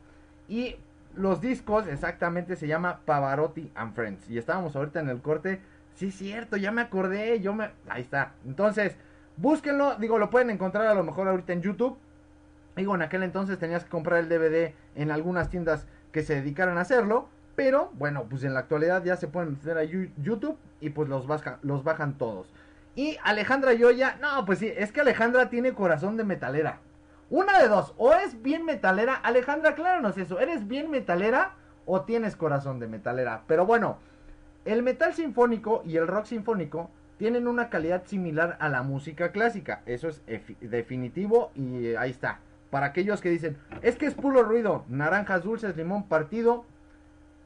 Y los discos exactamente se llama Pavarotti and Friends. Y estábamos ahorita en el corte. Sí, cierto, ya me acordé. Yo me. Ahí está. Entonces, búsquenlo. Digo, lo pueden encontrar a lo mejor ahorita en YouTube. Digo, en aquel entonces tenías que comprar el DVD en algunas tiendas que se dedicaran a hacerlo. Pero bueno, pues en la actualidad ya se pueden meter a YouTube y pues los, los bajan todos. Y Alejandra Yoya, no, pues sí, es que Alejandra tiene corazón de metalera. Una de dos, o es bien metalera, Alejandra, acláranos eso, ¿eres bien metalera o tienes corazón de metalera? Pero bueno, el metal sinfónico y el rock sinfónico tienen una calidad similar a la música clásica, eso es definitivo y ahí está. Para aquellos que dicen, es que es puro ruido, naranjas dulces, limón partido,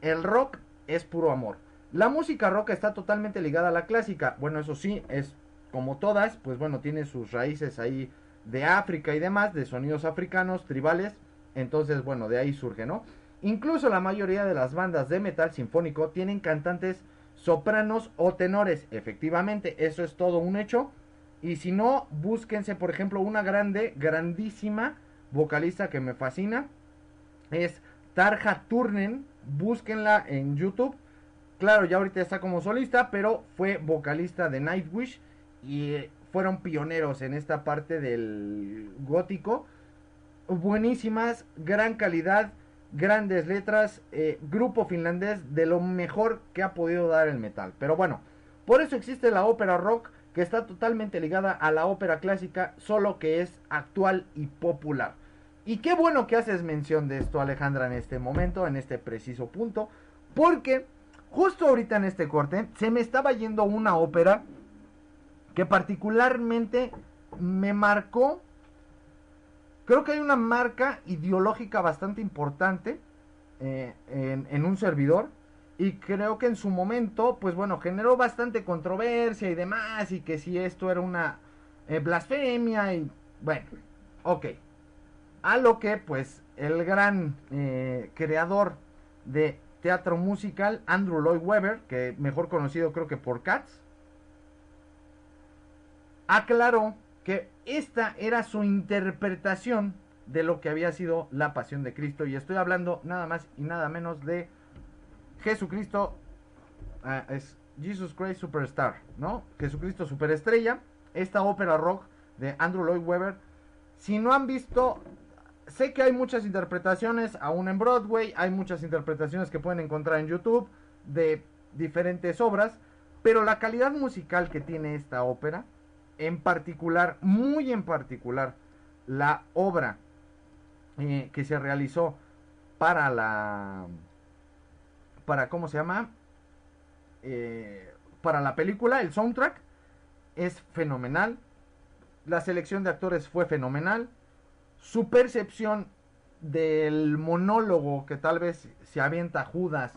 el rock es puro amor. La música rock está totalmente ligada a la clásica. Bueno, eso sí, es como todas, pues bueno, tiene sus raíces ahí de África y demás, de sonidos africanos, tribales. Entonces, bueno, de ahí surge, ¿no? Incluso la mayoría de las bandas de metal sinfónico tienen cantantes sopranos o tenores. Efectivamente, eso es todo un hecho. Y si no, búsquense, por ejemplo, una grande, grandísima vocalista que me fascina. Es Tarja Turnen. Búsquenla en YouTube. Claro, ya ahorita está como solista, pero fue vocalista de Nightwish. Y eh, fueron pioneros en esta parte del gótico. Buenísimas, gran calidad, grandes letras. Eh, grupo finlandés de lo mejor que ha podido dar el metal. Pero bueno, por eso existe la ópera rock que está totalmente ligada a la ópera clásica, solo que es actual y popular. Y qué bueno que haces mención de esto, Alejandra, en este momento, en este preciso punto, porque justo ahorita en este corte se me estaba yendo una ópera que particularmente me marcó. Creo que hay una marca ideológica bastante importante eh, en, un servidor y creo que en su momento, pues bueno, generó bastante controversia y demás, y que si esto era una eh, blasfemia, y bueno, ok. A lo que, pues, el gran eh, creador de teatro musical, Andrew Lloyd Webber, que mejor conocido creo que por Cats, aclaró que esta era su interpretación de lo que había sido la pasión de Cristo, y estoy hablando nada más y nada menos de Jesucristo ah, es Jesus Christ Superstar, ¿no? Jesucristo Superestrella, esta ópera rock de Andrew Lloyd Webber. Si no han visto, sé que hay muchas interpretaciones aún en Broadway, hay muchas interpretaciones que pueden encontrar en YouTube de diferentes obras, pero la calidad musical que tiene esta ópera, en particular, muy en particular, la obra eh, que se realizó para la para, ¿cómo se llama? Eh, para la película, el soundtrack es fenomenal. La selección de actores fue fenomenal. Su percepción del monólogo que tal vez se avienta Judas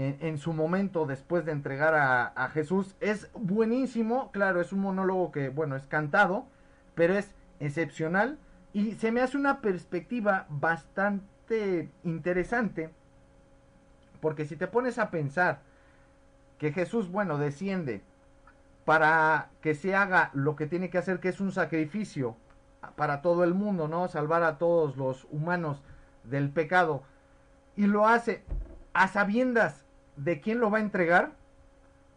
en, su momento después de entregar a, a, Jesús es buenísimo. Claro, es un monólogo que, bueno, es cantado, pero es excepcional. Y se me hace una perspectiva bastante interesante porque si te pones a pensar que Jesús, bueno, desciende para que se haga lo que tiene que hacer, que es un sacrificio para todo el mundo, ¿no? Salvar a todos los humanos del pecado. Y lo hace a sabiendas de quién lo va a entregar.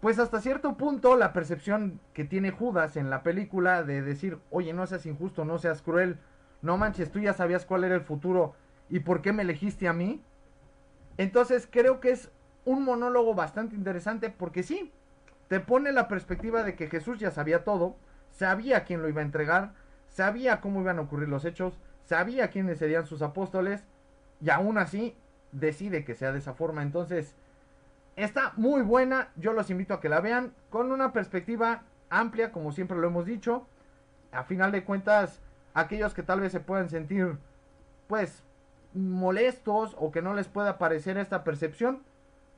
Pues hasta cierto punto la percepción que tiene Judas en la película de decir, oye, no seas injusto, no seas cruel, no manches, tú ya sabías cuál era el futuro y por qué me elegiste a mí, entonces creo que es un monólogo bastante interesante porque sí, te pone la perspectiva de que Jesús ya sabía todo, sabía quién lo iba a entregar, sabía cómo iban a ocurrir los hechos, sabía quiénes serían sus apóstoles y aún así decide que sea de esa forma. Entonces, está muy buena, yo los invito a que la vean con una perspectiva amplia, como siempre lo hemos dicho. A final de cuentas, aquellos que tal vez se puedan sentir pues molestos o que no les pueda parecer esta percepción,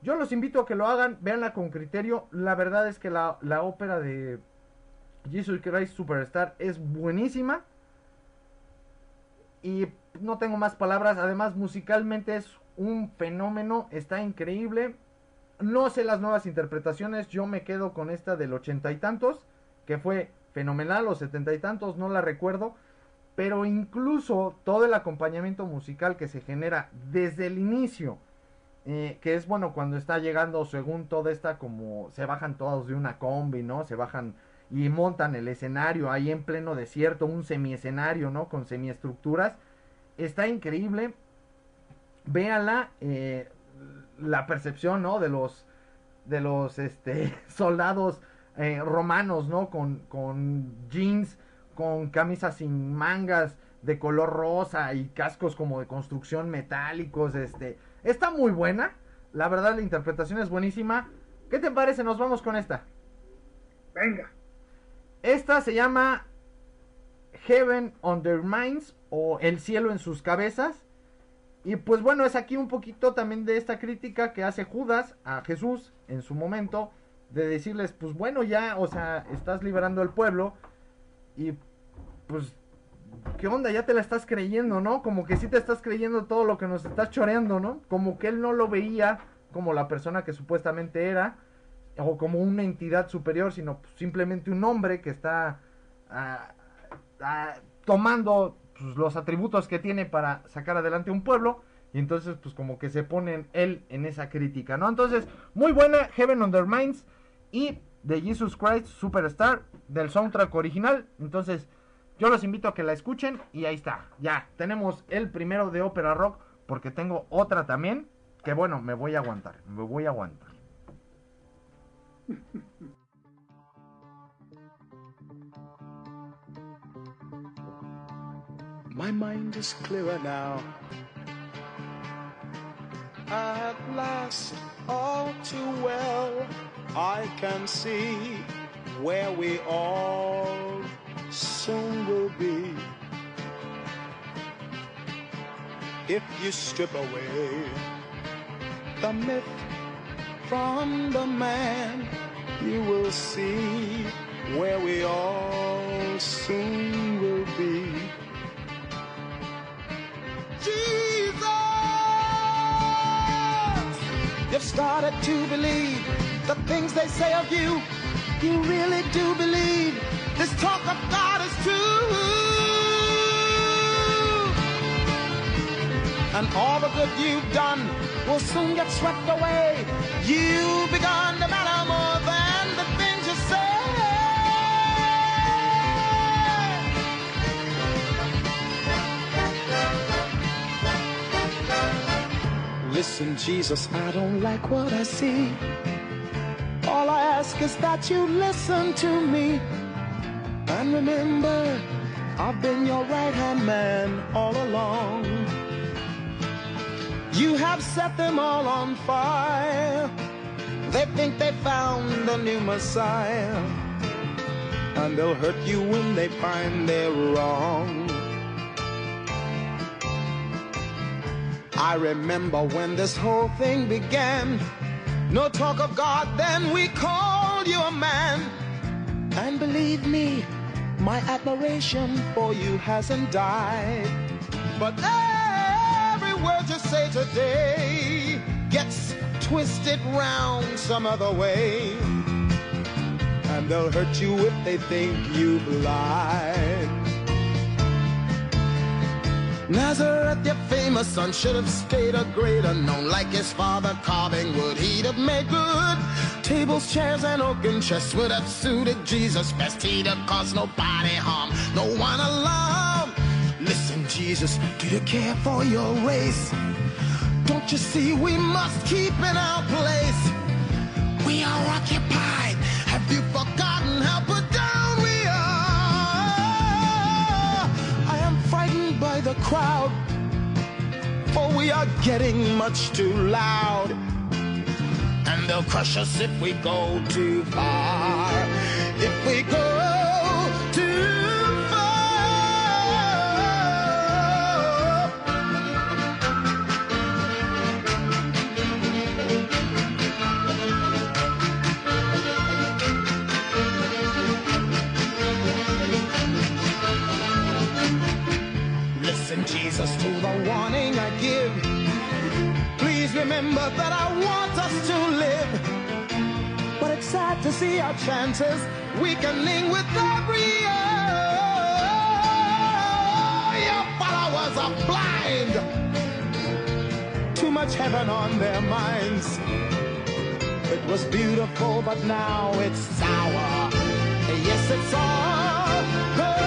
yo los invito a que lo hagan, véanla con criterio. La verdad es que la, la ópera de Jesus Christ Superstar es buenísima. Y no tengo más palabras. Además, musicalmente es un fenómeno. Está increíble. No sé las nuevas interpretaciones. Yo me quedo con esta del ochenta y tantos. Que fue fenomenal. O setenta y tantos. No la recuerdo pero incluso todo el acompañamiento musical que se genera desde el inicio, eh, que es bueno cuando está llegando según toda esta como se bajan todos de una combi, ¿no? Se bajan y montan el escenario ahí en pleno desierto, un semiescenario, ¿no? Con semiestructuras. Está increíble. Véanla, eh, la percepción, ¿no? De los, de los, este, soldados eh, romanos, ¿no? Con, con jeans, con camisas sin mangas de color rosa y cascos como de construcción metálicos, este, está muy buena. La verdad la interpretación es buenísima. ¿Qué te parece? Nos vamos con esta. Venga. Esta se llama Heaven on their minds o El cielo en sus cabezas. Y pues bueno, es aquí un poquito también de esta crítica que hace Judas a Jesús en su momento, de decirles, pues bueno, ya, o sea, estás liberando al pueblo y pues, ¿qué onda? Ya te la estás creyendo, ¿no? Como que sí te estás creyendo todo lo que nos estás choreando, ¿no? Como que él no lo veía como la persona que supuestamente era, o como una entidad superior, sino simplemente un hombre que está ah, ah, tomando pues, los atributos que tiene para sacar adelante un pueblo. Y entonces, pues como que se pone él en esa crítica, ¿no? Entonces, muy buena Heaven on Their Minds y de Jesus Christ Superstar del soundtrack original. Entonces, yo los invito a que la escuchen y ahí está. Ya, tenemos el primero de ópera rock porque tengo otra también que bueno, me voy a aguantar, me voy a aguantar. My mind is clearer now. At last, all too well, I can see where we all soon will be. If you strip away the myth from the man, you will see where we all soon will be. Jesus! You've started to believe the things they say of you. You really do believe this talk of God is true. And all the good you've done will soon get swept away. You've begun to matter more Listen, Jesus, I don't like what I see. All I ask is that you listen to me. And remember, I've been your right hand man all along. You have set them all on fire. They think they found a new Messiah. And they'll hurt you when they find they're wrong. I remember when this whole thing began. No talk of God, then we called you a man. And believe me, my admiration for you hasn't died. But every word you say today gets twisted round some other way. And they'll hurt you if they think you've lied. Nazareth, your famous son, should have stayed a greater known. Like his father carving wood, he'd have made good. Tables, chairs, and oaken chests would have suited Jesus best. He'd have caused nobody harm, no one alarm. Listen, Jesus, do you care for your race? Don't you see we must keep in our place? We are occupied. The crowd, for we are getting much too loud. And they'll crush us if we go too far. If we go Listen, Jesus, to the warning I give. Please remember that I want us to live. But it's sad to see our chances weakening with every year. Your followers are blind. Too much heaven on their minds. It was beautiful, but now it's sour. Yes, it's all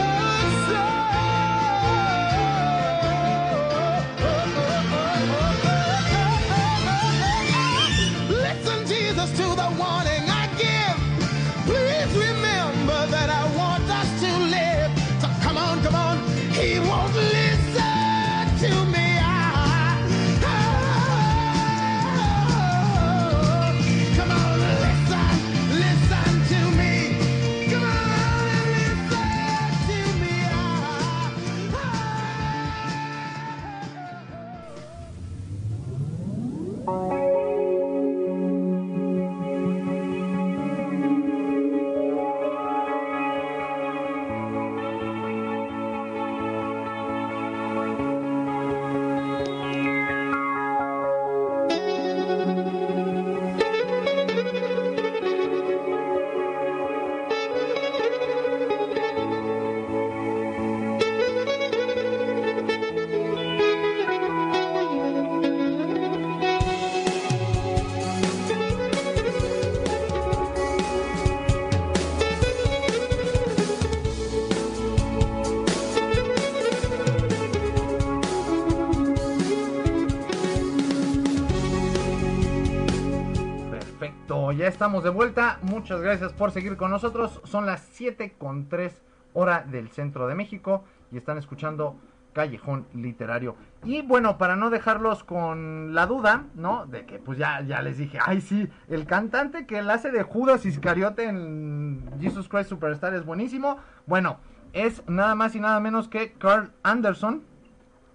Muchas gracias por seguir con nosotros. Son las 7 con 3 hora del centro de México y están escuchando Callejón Literario. Y bueno, para no dejarlos con la duda, ¿no? De que pues ya, ya les dije, ay sí, el cantante que él hace de Judas Iscariote en Jesus Christ Superstar es buenísimo. Bueno, es nada más y nada menos que Carl Anderson,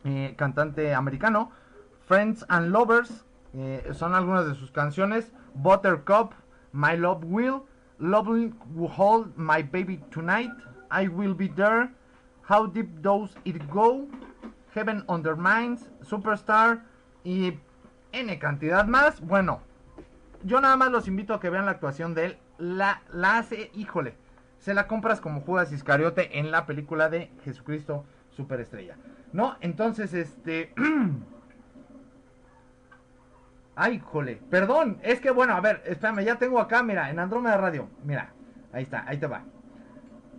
eh, cantante americano. Friends and Lovers eh, son algunas de sus canciones. Buttercup, My Love Will, Lovely Will Hold My Baby Tonight, I Will Be There, How Deep Does It Go, Heaven Undermines, Superstar y N cantidad más. Bueno, yo nada más los invito a que vean la actuación de él. La, la hace, híjole, se la compras como Judas Iscariote en la película de Jesucristo Superestrella. ¿No? Entonces, este... Ay, jole. Perdón, es que bueno, a ver, espérame, ya tengo acá, mira, en Andrómeda Radio. Mira, ahí está, ahí te va.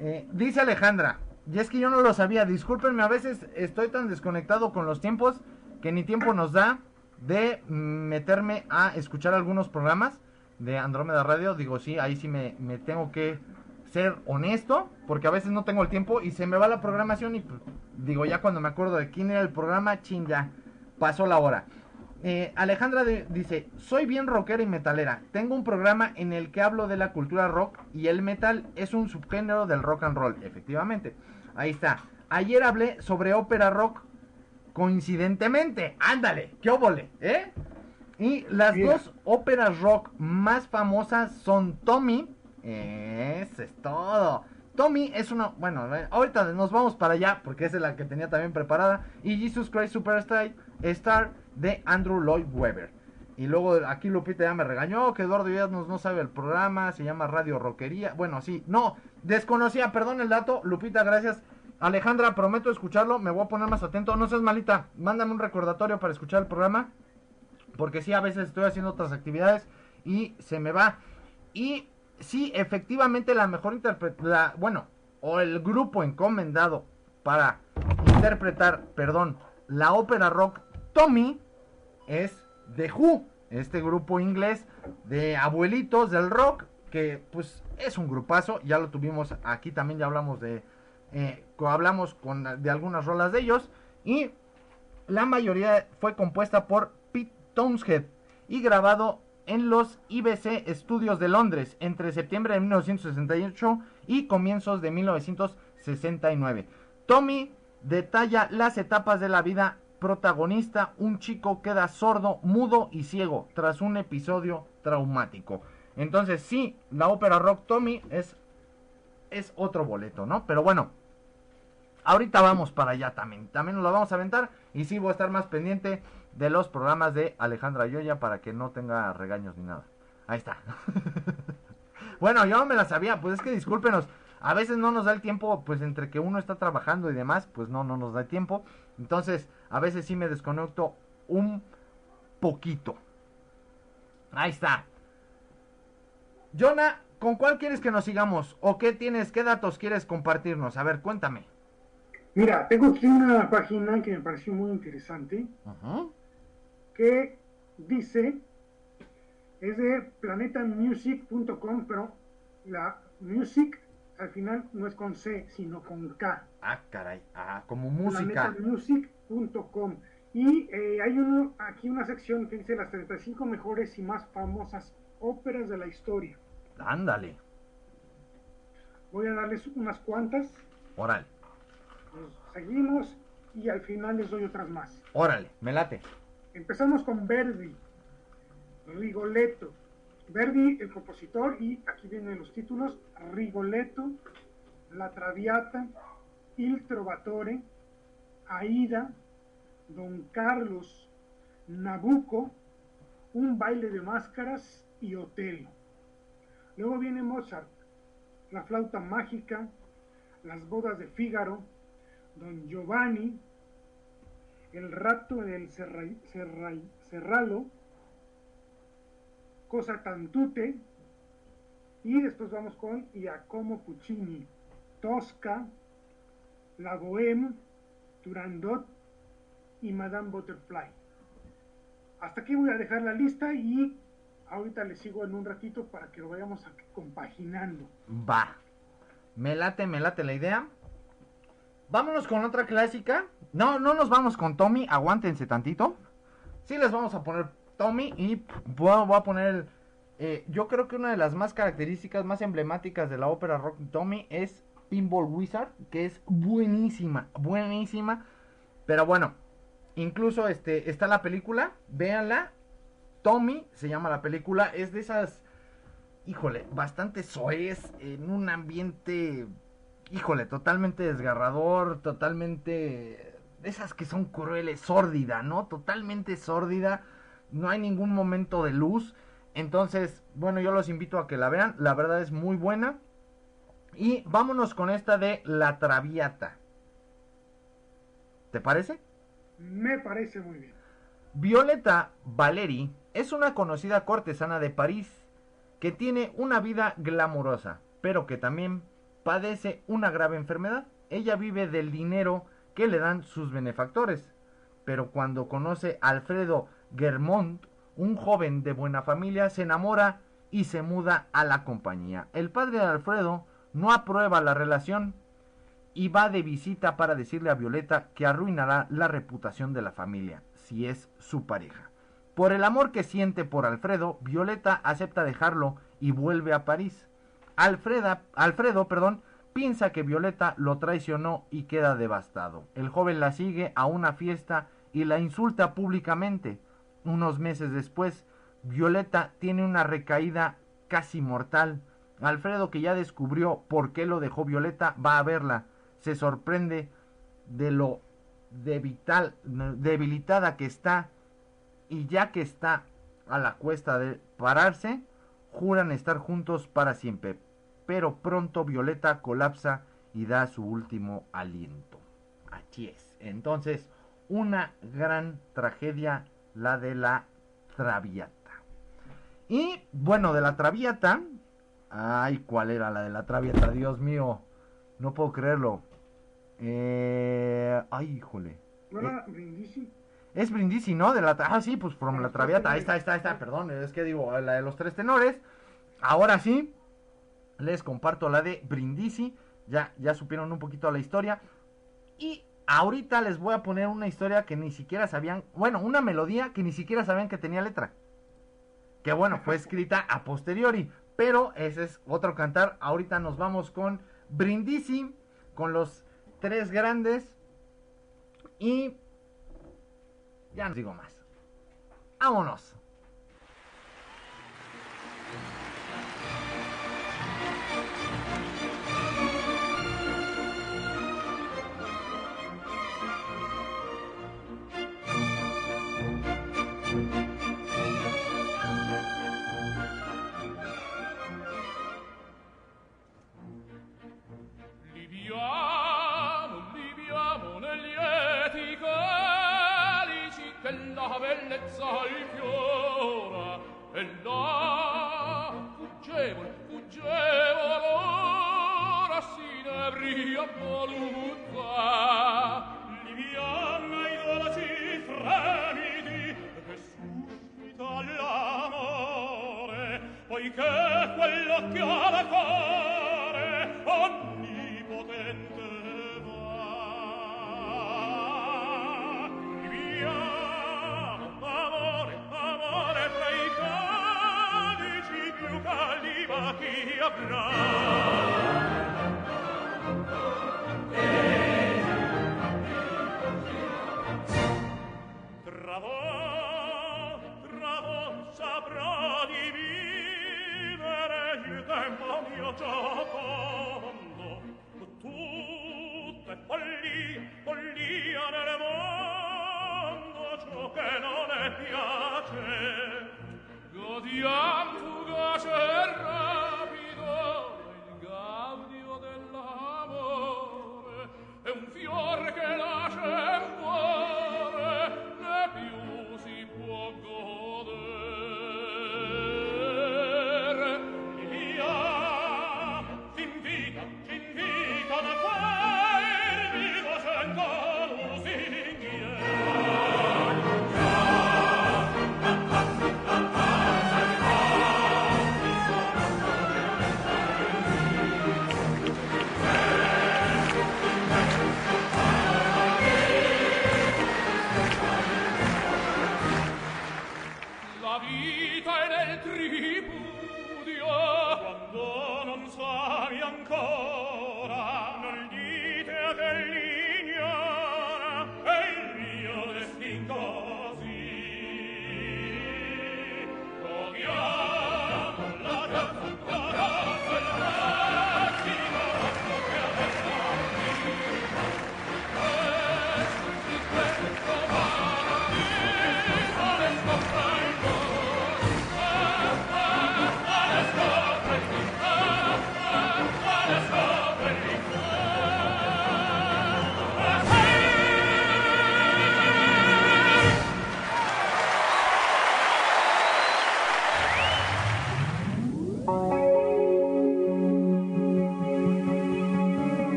Eh, dice Alejandra, y es que yo no lo sabía, discúlpenme, a veces estoy tan desconectado con los tiempos que ni tiempo nos da de meterme a escuchar algunos programas de Andrómeda Radio. Digo, sí, ahí sí me, me tengo que ser honesto, porque a veces no tengo el tiempo y se me va la programación y pues, digo, ya cuando me acuerdo de quién era el programa, ching, ya pasó la hora. Eh, Alejandra dice, soy bien rockera y metalera. Tengo un programa en el que hablo de la cultura rock y el metal es un subgénero del rock and roll, efectivamente. Ahí está. Ayer hablé sobre ópera rock coincidentemente. Ándale, qué óvole, ¿eh? Y las dos óperas rock más famosas son Tommy. Eso es todo. Tommy es una, bueno, ahorita nos vamos para allá porque esa es la que tenía también preparada. Y Jesus Christ Superstar Star de Andrew Lloyd Webber. Y luego aquí Lupita ya me regañó que Eduardo ya no sabe el programa, se llama Radio Roquería. Bueno, sí, no, desconocía, perdón el dato. Lupita, gracias. Alejandra, prometo escucharlo, me voy a poner más atento. No seas malita, mándame un recordatorio para escuchar el programa. Porque sí, a veces estoy haciendo otras actividades y se me va. Y sí, efectivamente la mejor interpretación, bueno, o el grupo encomendado para interpretar, perdón, la ópera rock Tommy es The Who, este grupo inglés de abuelitos del rock, que pues es un grupazo, ya lo tuvimos aquí también, ya hablamos de, eh, hablamos con, de algunas rolas de ellos, y la mayoría fue compuesta por Pete Townshend y grabado en los IBC Studios de Londres entre septiembre de 1968 y comienzos de 1969. Tommy detalla las etapas de la vida protagonista, un chico queda sordo, mudo y ciego tras un episodio traumático. Entonces sí, la ópera rock Tommy es, es otro boleto, ¿no? Pero bueno, ahorita vamos para allá también. También nos lo vamos a aventar y sí voy a estar más pendiente de los programas de Alejandra Yoya para que no tenga regaños ni nada. Ahí está. bueno, yo no me la sabía, pues es que discúlpenos. A veces no nos da el tiempo, pues entre que uno está trabajando y demás, pues no, no nos da tiempo. Entonces, a veces sí me desconecto un poquito. Ahí está. Jonah, ¿con cuál quieres que nos sigamos? ¿O qué tienes, qué datos quieres compartirnos? A ver, cuéntame. Mira, tengo aquí una página que me pareció muy interesante. Que dice, es de planetamusic.com, pero la music al final no es con C, sino con K. Ah, caray. Ah, como música. Music.com. Y eh, hay uno, aquí una sección que dice las 35 mejores y más famosas óperas de la historia. Ándale. Voy a darles unas cuantas. Órale. seguimos y al final les doy otras más. Órale, me late. Empezamos con Verdi, Rigoletto, Verdi, el compositor, y aquí vienen los títulos, Rigoletto, La Traviata, Il Trovatore, Aida, Don Carlos, Nabucco, Un baile de máscaras y Otelo. Luego viene Mozart, La flauta mágica, Las bodas de Fígaro, Don Giovanni, El rato del Serralo, Cosa Tantute. Y después vamos con Giacomo Puccini, Tosca, La Bohème, Turandot y Madame Butterfly. Hasta aquí voy a dejar la lista y ahorita le sigo en un ratito para que lo vayamos compaginando. Va. Me late, me late la idea. Vámonos con otra clásica. No, no nos vamos con Tommy. Aguántense tantito. Sí les vamos a poner Tommy y voy, a poner... eh, yo creo que una de las más características, más emblemáticas de la ópera rock Tommy es Pinball Wizard, que es buenísima, buenísima. Pero bueno, incluso este está la película, véanla. Tommy se llama la película, es de esas híjole, bastante soez, en un ambiente, híjole, totalmente desgarrador, totalmente esas que son crueles, sórdida, ¿no? Totalmente sórdida, no hay ningún momento de luz. Entonces, bueno, yo los invito a que la vean, la verdad es muy buena. Y vámonos con esta de La Traviata. ¿Te parece? Me parece muy bien. Violeta Valeri es una conocida cortesana de París que tiene una vida glamurosa, pero que también padece una grave enfermedad. Ella vive del dinero que le dan sus benefactores, pero cuando conoce a Alfredo Germont, un joven de buena familia, se enamora y se muda a la compañía. El padre de Alfredo no aprueba la relación y va de visita para decirle a Violeta que arruinará la reputación de la familia si es su pareja. Por el amor que siente por Alfredo, Violeta acepta dejarlo y vuelve a París. Alfreda, Alfredo, perdón, piensa que Violeta lo traicionó y queda devastado. El joven la sigue a una fiesta y la insulta públicamente. Unos meses después, Violeta tiene una recaída casi mortal. Alfredo, que ya descubrió por qué lo dejó Violeta, va a verla. Se sorprende de lo devital- debilitada que está y ya que está a la cuesta de pararse, juran estar juntos para siempre. Pero pronto Violeta colapsa y da su último aliento. Así es. Entonces, una gran tragedia, la de la Traviata. Y bueno, de la Traviata. Ay, ¿cuál era la de la Traviata? Dios mío, no puedo creerlo. Eh, ay, híjole. ¿No era Brindisi? Es Brindisi, ¿no? De la ah, sí, pues from la Traviata. Ahí está, ahí está, ahí está, perdón. Es que digo, la de los tres tenores. Ahora sí, les comparto la de Brindisi. Ya, ya supieron un poquito la historia. Y ahorita les voy a poner una historia que ni siquiera sabían. Bueno, una melodía que ni siquiera sabían que tenía letra. Que bueno, fue escrita a posteriori. Pero ese es otro cantar. Ahorita nos vamos con Brindisi. Con los tres grandes. Y ya no digo más. Vámonos.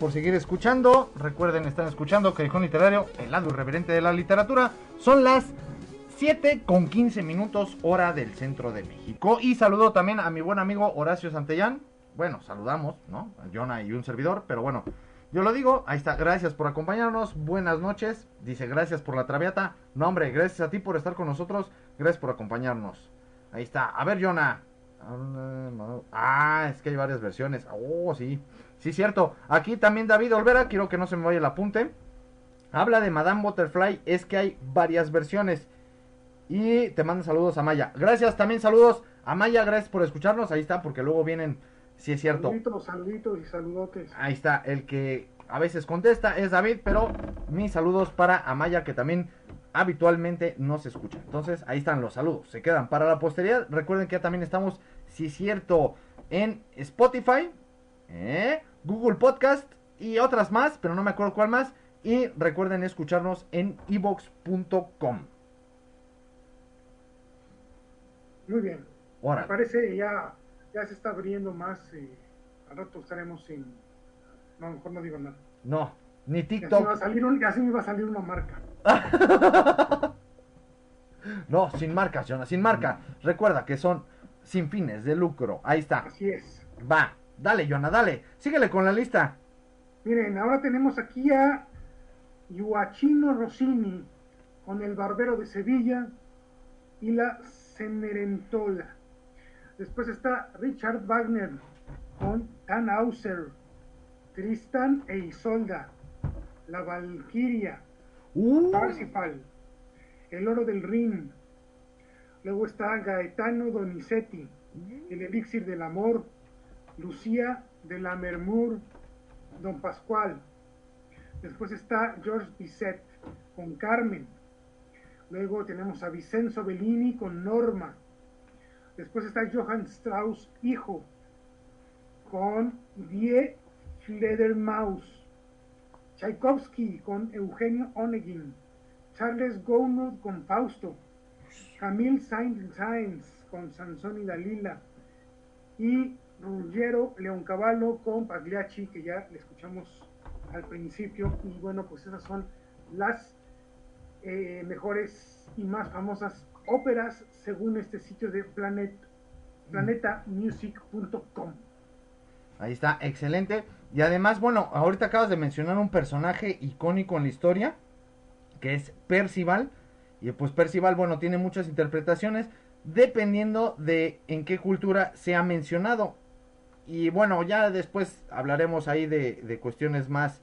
Por seguir escuchando. Recuerden, están escuchando Callejón Literario, el lado irreverente de la literatura. Son las 7 con 15 minutos, hora del centro de México. Y saludo también a mi buen amigo Horacio Santellán. Bueno, saludamos, ¿no? A Jonah y un servidor, pero bueno, yo lo digo, ahí está, gracias por acompañarnos, buenas noches, dice gracias por la traviata, no hombre, gracias a ti por estar con nosotros, gracias por acompañarnos, ahí está, a ver Jonah, ah, es que hay varias versiones, oh sí, sí cierto, aquí también David Olvera, quiero que no se me vaya el apunte, habla de Madame Butterfly, es que hay varias versiones, y te mando saludos a Maya, gracias, también saludos. A Maya, gracias por escucharnos, ahí está, porque luego vienen. Sí, es cierto. Saluditos, saluditos y saludotes. Ahí está, el que a veces contesta es David, pero mis saludos para Amaya, que también habitualmente no se escucha. Entonces, ahí están los saludos. Se quedan para la posteridad. Recuerden que ya también estamos, sí es cierto, en Spotify, ¿eh? Google Podcast y otras más, pero no me acuerdo cuál más. Y recuerden escucharnos en evox.com. Muy bien. Ahora. Me parece ya ya se está abriendo más. Eh, al rato estaremos sin. No, mejor no digo nada. No, ni TikTok. Ya, salir me iba a salir una marca. no, sin marca, Jonas, sin marca. Recuerda que son sin fines de lucro. Ahí está. Así es. Va, dale, Joana, dale. Síguele con la lista. Miren, ahora tenemos aquí a Yuachino Rossini con El Barbero de Sevilla y la Cenerentola. Después está Richard Wagner con Tannhauser, Tristan e Isolda, La Valquiria, uh. Parsifal, El Oro del Rin. Luego está Gaetano Donizetti, El Elixir del Amor, Lucía de la Mermur, Don Pascual. Después está George Bizet con Carmen. Luego tenemos a Vicenzo Bellini con Norma. Después está Johann Strauss, hijo, con Die Fledermaus. Tchaikovsky con Eugenio Onegin. Charles Gounod con Fausto. Camille Saint-Saëns con Sansón y Dalila. Y Ruggiero Leoncavallo con Pagliacci, que ya le escuchamos al principio. Y bueno, pues esas son las eh, mejores y más famosas óperas según este sitio de Planet, planetamusic.com. Ahí está, excelente. Y además, bueno, ahorita acabas de mencionar un personaje icónico en la historia, que es Percival. Y pues Percival, bueno, tiene muchas interpretaciones, dependiendo de en qué cultura se ha mencionado. Y bueno, ya después hablaremos ahí de, de cuestiones más,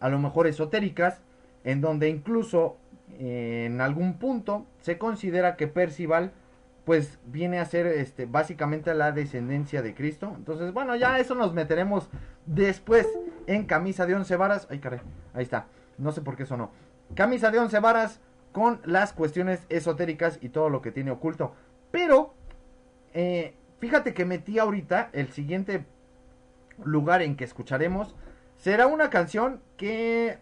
a lo mejor esotéricas, en donde incluso en algún punto se considera que Percival pues viene a ser este básicamente la descendencia de Cristo. Entonces, bueno, ya eso nos meteremos después en camisa de once varas. Ay, caray, ahí está. No sé por qué eso no. Camisa de once varas con las cuestiones esotéricas y todo lo que tiene oculto. Pero, eh, fíjate que metí ahorita el siguiente lugar en que escucharemos. Será una canción que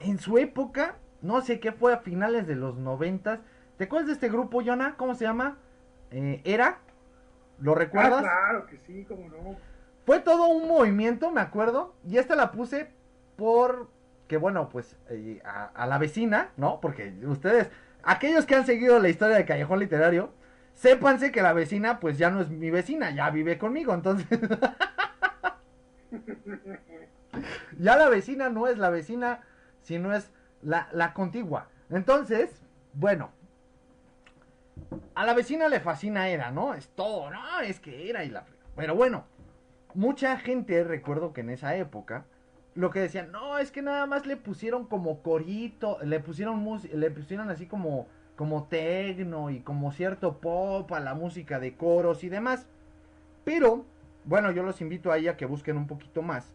en su época no sé qué fue a finales de los noventas. ¿Te acuerdas de este grupo, Jonah? ¿Cómo se llama? Eh, ¿Era? ¿Lo recuerdas? Ah, claro que sí, cómo no. Fue todo un movimiento, me acuerdo. Y esta la puse por que bueno, pues eh, a, la vecina, ¿no? Porque ustedes, aquellos que han seguido la historia de Callejón Literario, sépanse que la vecina, pues ya no es mi vecina, ya vive conmigo, entonces. ya la vecina no es la vecina, sino es la, la contigua. Entonces, bueno, a la vecina le fascina Era, ¿no? Es todo, no, es que era y la... Pero bueno, mucha gente, recuerdo que en esa época, lo que decían, no, es que nada más le pusieron como corito, le pusieron le pusieron así como, como tecno y como cierto pop a la música de coros y demás. Pero, bueno, yo los invito a ella que busquen un poquito más.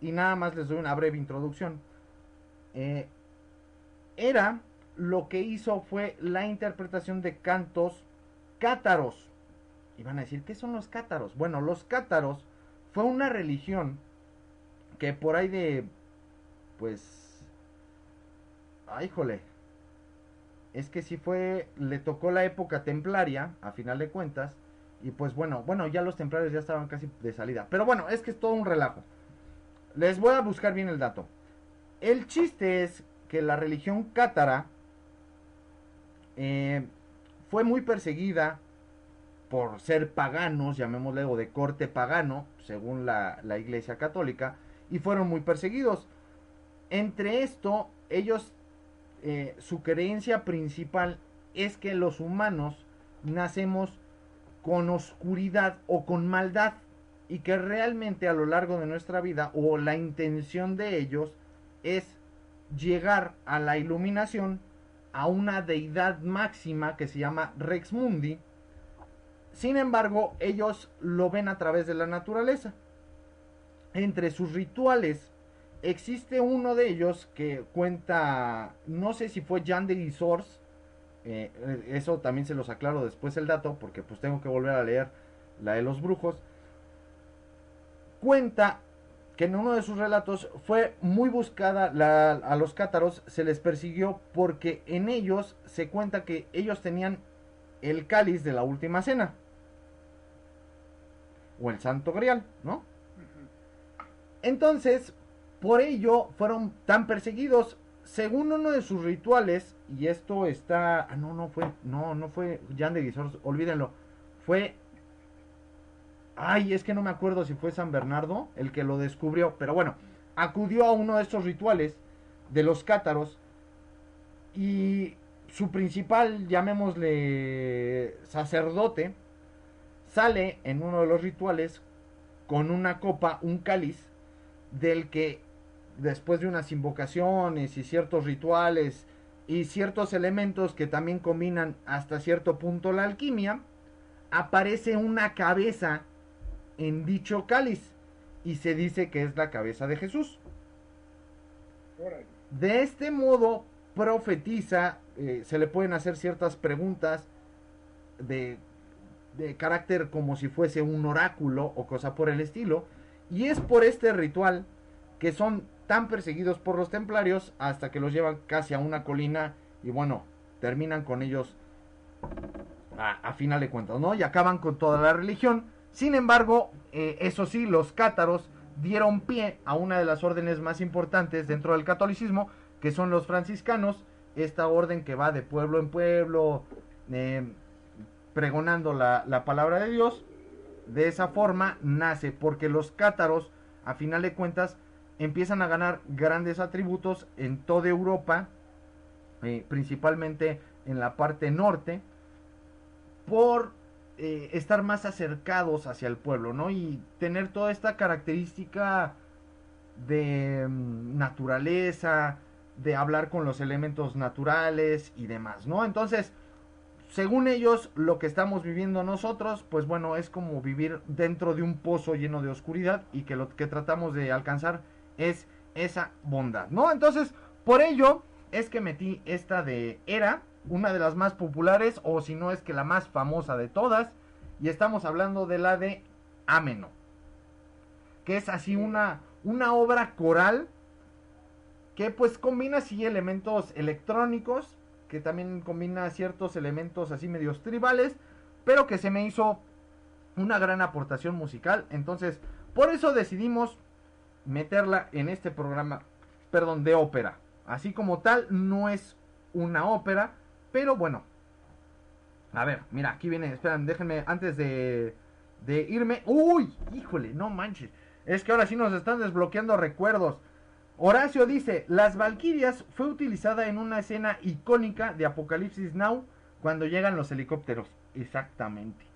Y nada más les doy una breve introducción. Eh, era lo que hizo fue la interpretación de cantos cátaros. Y van a decir, ¿qué son los cátaros? Bueno, los cátaros fue una religión que por ahí de, pues, ay, jole, es que si fue, le tocó la época templaria, a final de cuentas, y pues bueno, bueno, ya los templarios ya estaban casi de salida. Pero bueno, es que es todo un relajo. Les voy a buscar bien el dato. El chiste es que la religión cátara eh, fue muy perseguida por ser paganos, llamémosle, o de corte pagano, según la, la Iglesia Católica, y fueron muy perseguidos. Entre esto, ellos, eh, su creencia principal es que los humanos nacemos con oscuridad o con maldad y que realmente a lo largo de nuestra vida o la intención de ellos es llegar a la iluminación a una deidad máxima que se llama Rex Mundi. Sin embargo, ellos lo ven a través de la naturaleza. Entre sus rituales existe uno de ellos que cuenta, no sé si fue Jan de Guisors, eh, eso también se los aclaro después el dato, porque pues tengo que volver a leer la de los brujos. Cuenta que en uno de sus relatos fue muy buscada la, a los cátaros, se les persiguió porque en ellos se cuenta que ellos tenían el cáliz de la última cena. O el santo grial, ¿no? Entonces, por ello fueron tan perseguidos. Según uno de sus rituales, y esto está. Ah, no, no fue. No, no fue Jan de Guisors, olvídenlo. Fue. Ay, es que no me acuerdo si fue San Bernardo el que lo descubrió. Pero bueno, acudió a uno de estos rituales de los cátaros. Y su principal, llamémosle sacerdote, sale en uno de los rituales con una copa, un cáliz, del que después de unas invocaciones y ciertos rituales y ciertos elementos que también combinan hasta cierto punto la alquimia, aparece una cabeza en dicho cáliz y se dice que es la cabeza de Jesús. De este modo profetiza, eh, se le pueden hacer ciertas preguntas de, de carácter como si fuese un oráculo o cosa por el estilo, y es por este ritual que son tan perseguidos por los templarios hasta que los llevan casi a una colina y bueno, terminan con ellos a, final de cuentas, ¿no? Y acaban con toda la religión. Sin embargo, eh, eso sí, los cátaros dieron pie a una de las órdenes más importantes dentro del catolicismo, que son los franciscanos, esta orden que va de pueblo en pueblo, eh, pregonando la, la palabra de Dios. De esa forma nace, porque los cátaros, a final de cuentas, empiezan a ganar grandes atributos en toda Europa, eh, principalmente en la parte norte, por eh, estar más acercados hacia el pueblo, ¿no? Y tener toda esta característica de mm, naturaleza, de hablar con los elementos naturales y demás, ¿no? Entonces, según ellos, lo que estamos viviendo nosotros, pues bueno, es como vivir dentro de un pozo lleno de oscuridad y que lo que tratamos de alcanzar es esa bondad, ¿no? Entonces, por ello es que metí esta de Era, una de las más populares, o si no es que la más famosa de todas, y estamos hablando de la de Ameno, que es así una, una obra coral que pues combina así elementos electrónicos, que también combina ciertos elementos así medios tribales, pero que se me hizo una gran aportación musical, entonces por eso decidimos meterla en este programa, perdón, de ópera. Así como tal, no es una ópera, pero bueno. A ver, mira, aquí viene, esperan, déjenme, antes de, de irme. ¡Uy! Híjole, no manches. Es que ahora sí nos están desbloqueando recuerdos. Horacio dice, Las Valquirias fue utilizada en una escena icónica de Apocalipsis Now cuando llegan los helicópteros. Exactamente.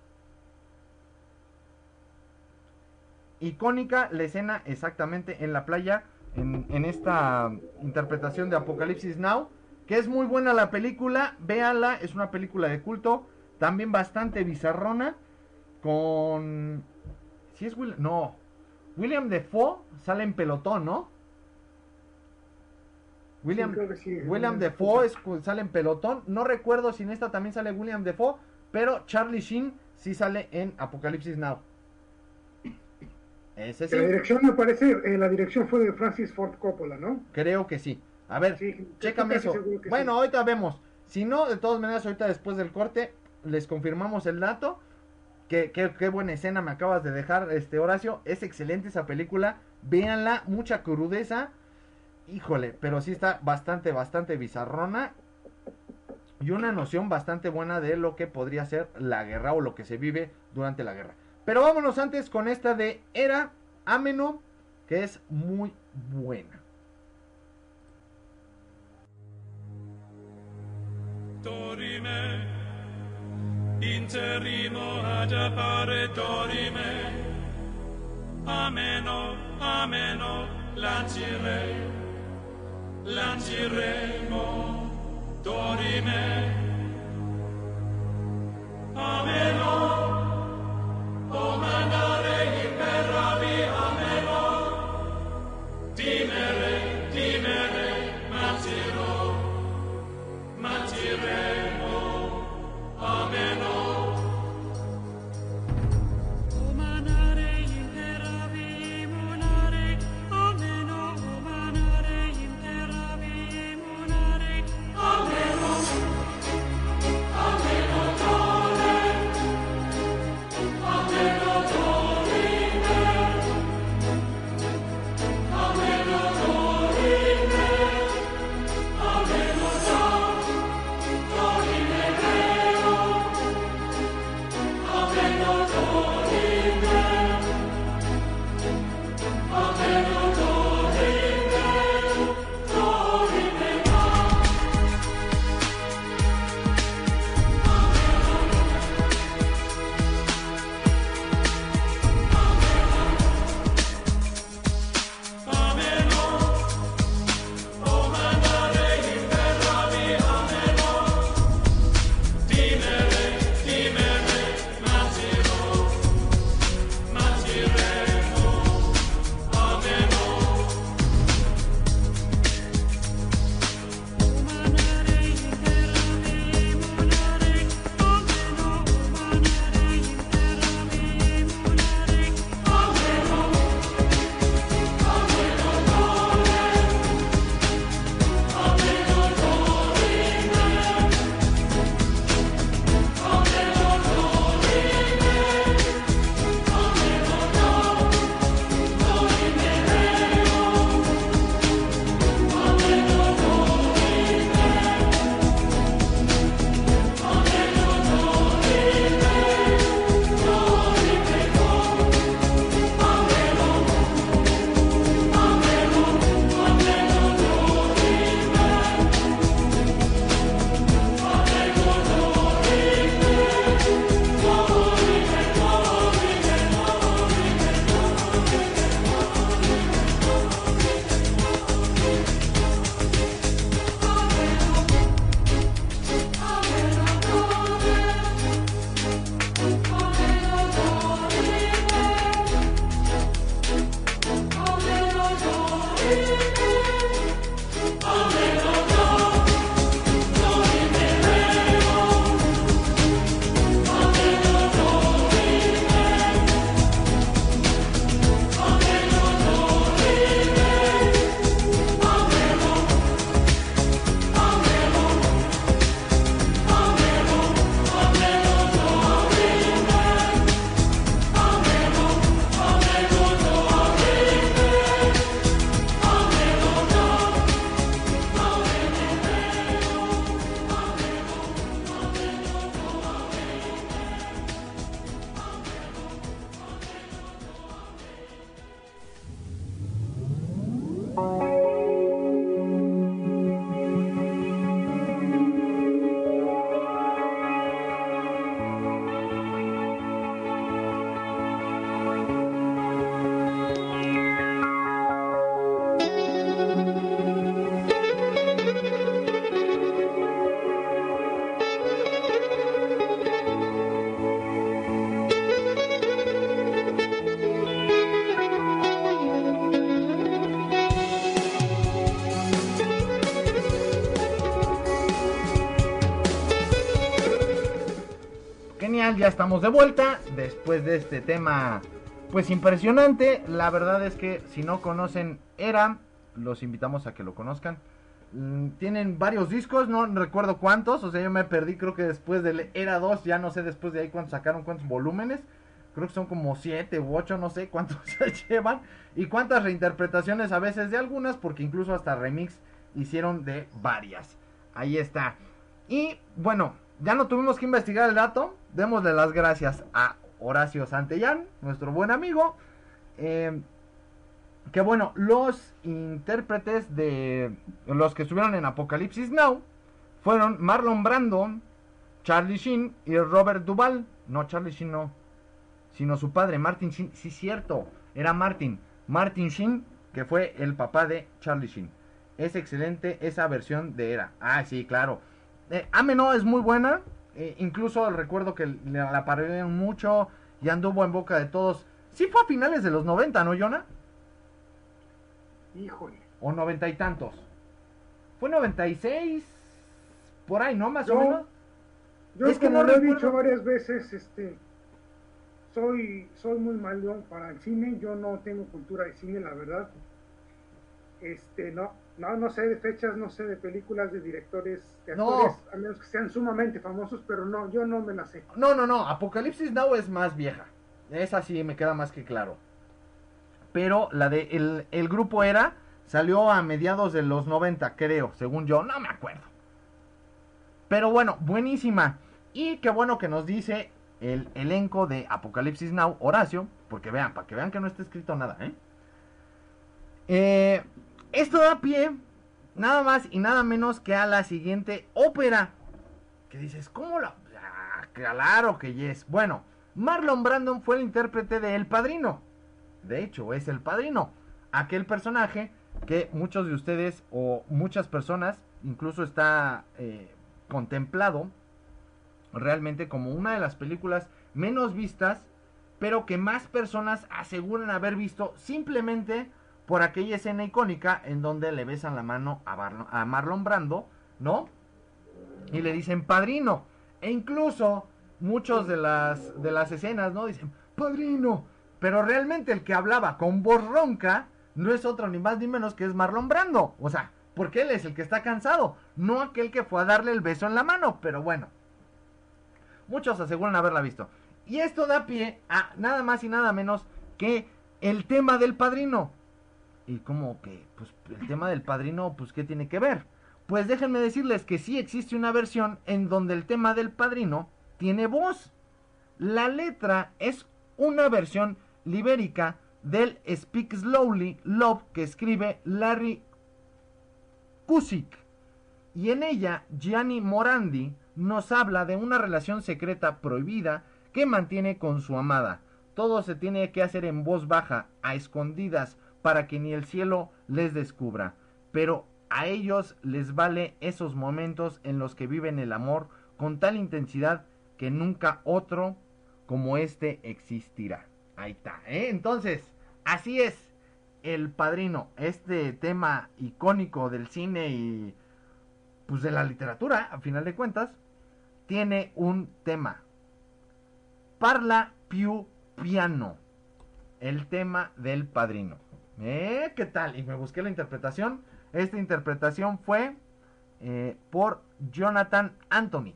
icónica la escena exactamente en la playa, en, esta interpretación de Apocalipsis Now, que es muy buena la película, véanla, es una película de culto, también bastante bizarrona, con... Si es William... No, William Defoe sale en pelotón, ¿no? William, William Defoe sale en pelotón. No recuerdo si en esta también sale William Defoe, pero Charlie Sheen sí sale en Apocalipsis Now. Ese La dirección me parece, eh, la dirección fue de Francis Ford Coppola, ¿no? Creo que sí. A ver, chécame eso. Bueno, ahorita vemos. Si no, de todas maneras, ahorita después del corte, les confirmamos el dato. Qué, qué, qué buena escena me acabas de dejar, este Horacio. Es excelente esa película. Véanla, mucha crudeza. Híjole, pero sí está bastante, bastante bizarrona. Y una noción bastante buena de lo que podría ser la guerra o lo que se vive durante la guerra. Pero vámonos antes con esta de Era Ameno, que es muy buena. dorime ameno ameno lanciremo dorime ameno o mandare imperavi ameno dimere dimere manciro Matiremo, ameno. Ya estamos de vuelta después de este tema pues impresionante. La verdad es que si no conocen Era, los invitamos a que lo conozcan. Mm, Tienen varios discos, no recuerdo cuántos, o sea, yo me perdí, creo que después del Era 2, ya no sé después de ahí cuántos sacaron, cuántos volúmenes, creo que son como 7 u 8, no sé cuántos se llevan, y cuántas reinterpretaciones a veces de algunas, porque incluso hasta remix hicieron de varias. Ahí está. Y bueno, ya no tuvimos que investigar el dato, démosle las gracias a Horacio Santellán, nuestro buen amigo. Eh, que bueno, los intérpretes de los que estuvieron en Apocalipsis Now fueron Marlon Brando, Charlie Sheen y Robert Duvall. No, Charlie Sheen no, sino su padre, Martin Sheen. Sí, cierto, era Martin. Martin Sheen, que fue el papá de Charlie Sheen. Es excelente esa versión de Era. Ah, sí, claro. Eh, Ame no es muy buena. Eh, incluso recuerdo que la parodiaron mucho y anduvo en boca de todos. Sí fue a finales de los 90, ¿no, Jonah? Híjole. O noventa y tantos. Fue 96. Por ahí, ¿no? Más o menos. Yo Es que como no lo he dicho varias veces, este, soy, soy muy malón para el cine, yo no tengo cultura de cine, la verdad. Este, no, no, no sé de fechas, no sé de películas, de directores, de No. actores, a menos que sean sumamente famosos, pero no, yo no me la sé. No, no, no. Apocalipsis Now es más vieja. Esa sí me queda más que claro. Pero la de el, el grupo era salió a mediados de los 90, creo, según yo, no me acuerdo. Pero bueno, buenísima. Y qué bueno que nos dice el elenco de Apocalipsis Now, Horacio, porque vean, para que vean que no está escrito nada, ¿eh? Eh, esto da pie nada más y nada menos que a la siguiente ópera. Que dices, ¿cómo la...? Ah, claro que yes. Bueno, Marlon Brandon fue el intérprete de El Padrino. De hecho, es El Padrino. Aquel personaje que muchos de ustedes o muchas personas incluso está eh, contemplado realmente como una de las películas menos vistas, pero que más personas aseguran haber visto simplemente por aquella escena icónica en donde le besan la mano a, a Marlon Brando, ¿no? Y le dicen padrino. E incluso muchos de las, de las escenas, ¿no? Dicen, padrino. Pero realmente el que hablaba con voz ronca no es otro ni más ni menos que es Marlon Brando. O sea, porque él es el que está cansado, no aquel que fue a darle el beso en la mano. Pero bueno, muchos aseguran haberla visto. Y esto da pie a nada más y nada menos que el tema del padrino. Y como que, pues el tema del padrino, pues ¿qué tiene que ver? Pues déjenme decirles que sí existe una versión en donde el tema del padrino tiene voz. La letra es una versión libérica del Speak Slowly Love que escribe Larry Kusik. Y en ella Gianni Morandi nos habla de una relación secreta prohibida que mantiene con su amada. Todo se tiene que hacer en voz baja, a escondidas, para que ni el cielo les descubra. Pero a ellos les vale esos momentos en los que viven el amor con tal intensidad que nunca otro como este existirá. Ahí está, ¿eh? Entonces, así es. El Padrino, este tema icónico del cine y pues de la literatura, a final de cuentas, tiene un tema. Parla più piano. El tema del padrino. ¿Eh? ¿Qué tal? Y me busqué la interpretación. Esta interpretación fue eh, por Jonathan Anthony.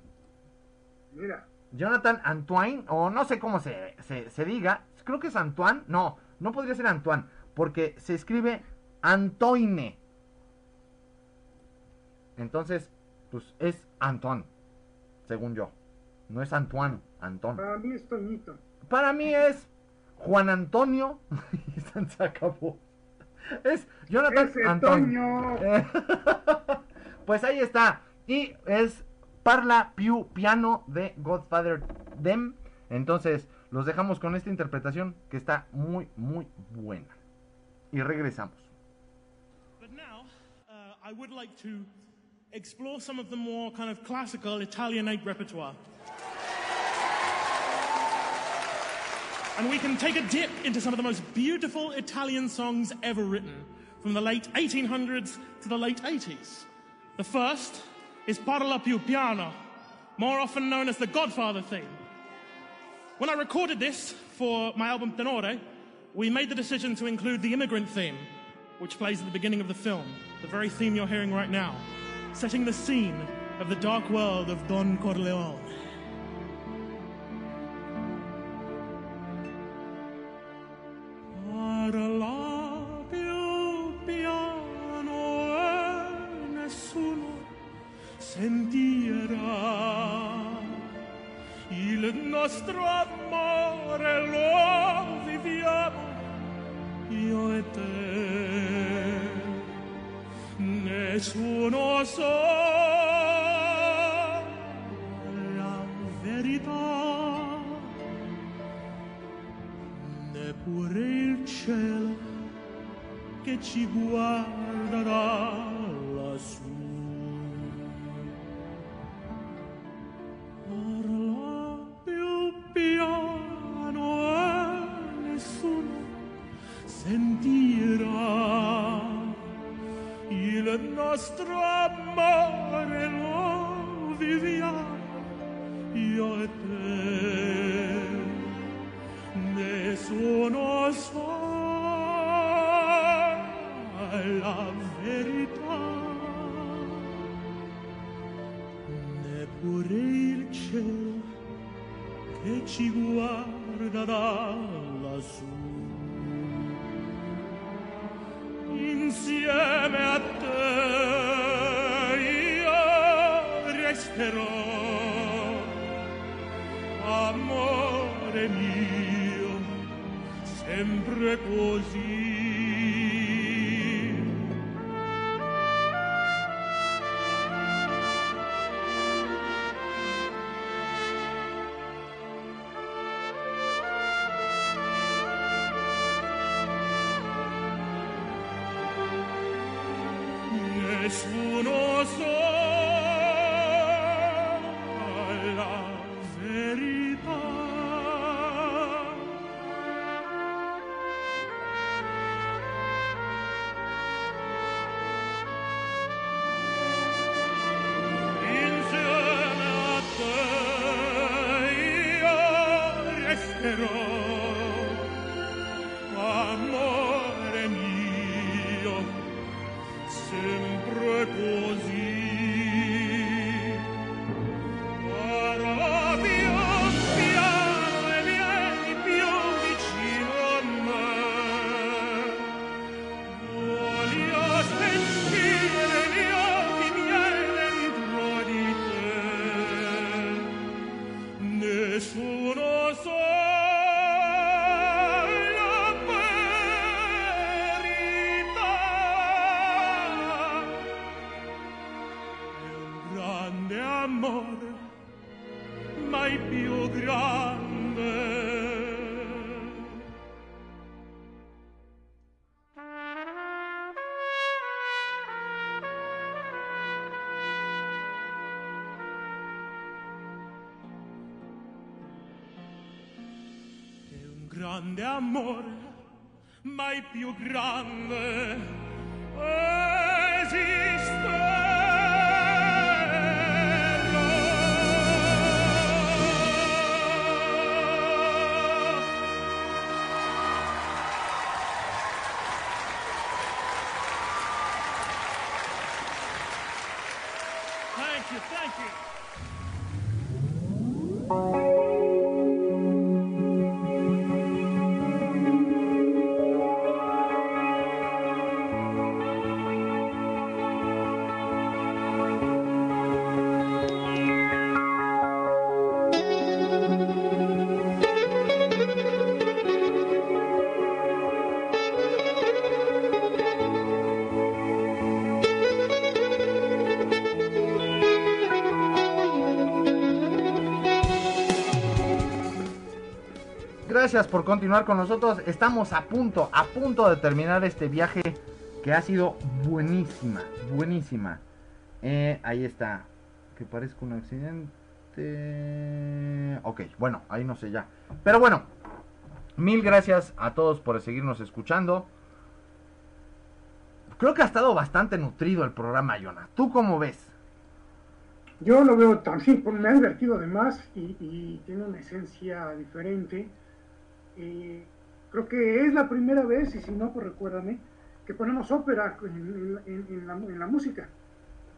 Mira, Jonathan Antoine, o no sé cómo se, se, se diga. Creo que es Antoine. No, no podría ser Antoine. Porque se escribe Antoine. Entonces, pues es Antoine. Según yo. No es Antoine, Antón. para mí es Toñito. Para mí es Juan Antonio. y se acabó. Es Jonathan Ese. Eh, pues ahí está. Y es Parla Piu Piano de Godfather Dem. Entonces, los dejamos con esta interpretación que está muy, muy buena. Y regresamos. But now, uh, I would like to explore some of the more kind of classical Italianate repertoire. And we can take a dip into some of the most beautiful Italian songs ever written, from the late 1800s to the late 80s. The first is Parla più piano, more often known as the Godfather theme. When I recorded this for my album Tenore, we made the decision to include the immigrant theme, which plays at the beginning of the film, the very theme you're hearing right now, setting the scene of the dark world of Don Corleone. Grande amore, mai più grande. Eh, Esiste. Gracias por continuar con nosotros. Estamos a punto, a punto de terminar este viaje que ha sido buenísima, buenísima. Eh, ahí está. Que parezca un accidente. Ok, bueno, ahí no sé ya. Pero bueno, mil gracias a todos por seguirnos escuchando. Creo que ha estado bastante nutrido el programa, Yona. ¿Tú cómo ves? Yo lo veo también, me ha divertido además y, y tiene una esencia diferente. Eh, creo que es la primera vez, y si no, pues recuérdame, que ponemos ópera en, en- en la, en la música,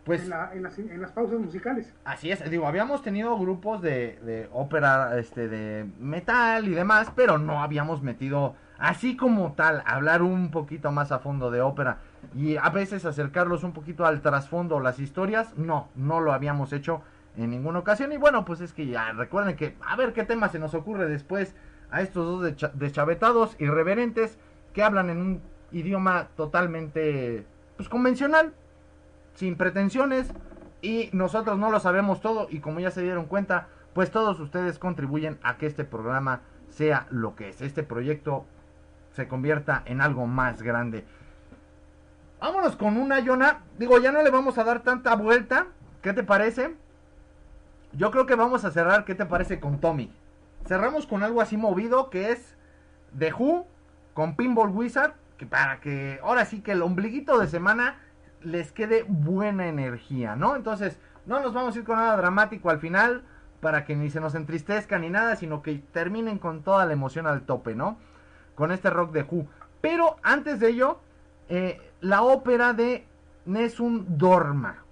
Pues en, la- en las, en las pausas musicales. así es, digo, habíamos tenido grupos de, de ópera, este, de metal y demás, pero no habíamos metido así como tal, hablar un poquito más a fondo de ópera y a veces acercarlos un poquito al trasfondo, las historias, no, no lo habíamos hecho en ninguna ocasión y bueno, pues es que ya recuerden que a ver qué tema se nos ocurre después a estos dos deschavetados irreverentes que hablan en un idioma totalmente pues convencional, sin pretensiones y nosotros no lo sabemos todo y como ya se dieron cuenta, pues todos ustedes contribuyen a que este programa sea lo que es, este proyecto se convierta en algo más grande. Vámonos con una, Yona. Digo, ya no le vamos a dar tanta vuelta. ¿Qué te parece? Yo creo que vamos a cerrar, ¿qué te parece con Tommy? Cerramos con algo así movido que es The Who con Pinball Wizard, que para que ahora sí que el ombliguito de semana les quede buena energía, ¿no? Entonces, no nos vamos a ir con nada dramático al final para que ni se nos entristezca ni nada, sino que terminen con toda la emoción al tope, ¿no? Con este rock de Who. Pero antes de ello, eh, la ópera de Nessun Dorma.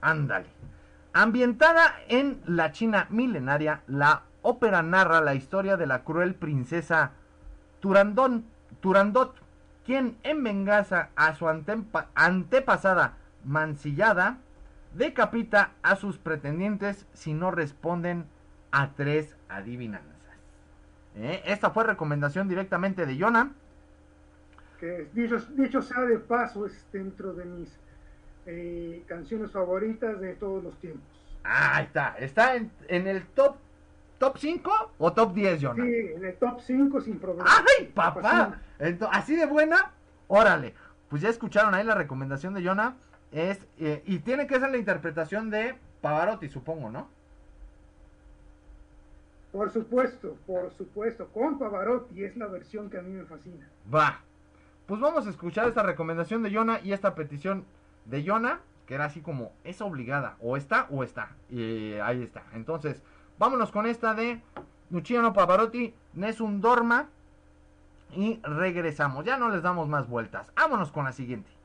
Ándale. Ambientada en la China milenaria, la ópera narra la historia de la cruel princesa Turandón, Turandot, quien en venganza a su antepa- antepasada mancillada, decapita a sus pretendientes si no responden a tres adivinanzas. Eh, Esta fue recomendación directamente de Jonah. que dicho, dicho sea de paso, es dentro de mis eh, canciones favoritas de todos los tiempos. Ah, ahí está. ¿Está en, en el top top 5 o top 10, Jonah? Sí, en el top 5 sin problema. ¡Ay, papá! fascina. Ento- así de buena, órale. Pues ya escucharon ahí la recomendación de Jonah. Es, eh, y tiene que ser la interpretación de Pavarotti, supongo, ¿no? Por supuesto, por supuesto, con Pavarotti es la versión que a mí me fascina. Va. Pues vamos a escuchar esta recomendación de Jonah y esta petición de Jonah, que era así como, es obligada, o está o está. Y ahí está. Entonces, vámonos con esta de Luciano Pavarotti, Nessun Dorma. Y regresamos. Ya no les damos más vueltas. Vámonos con la siguiente.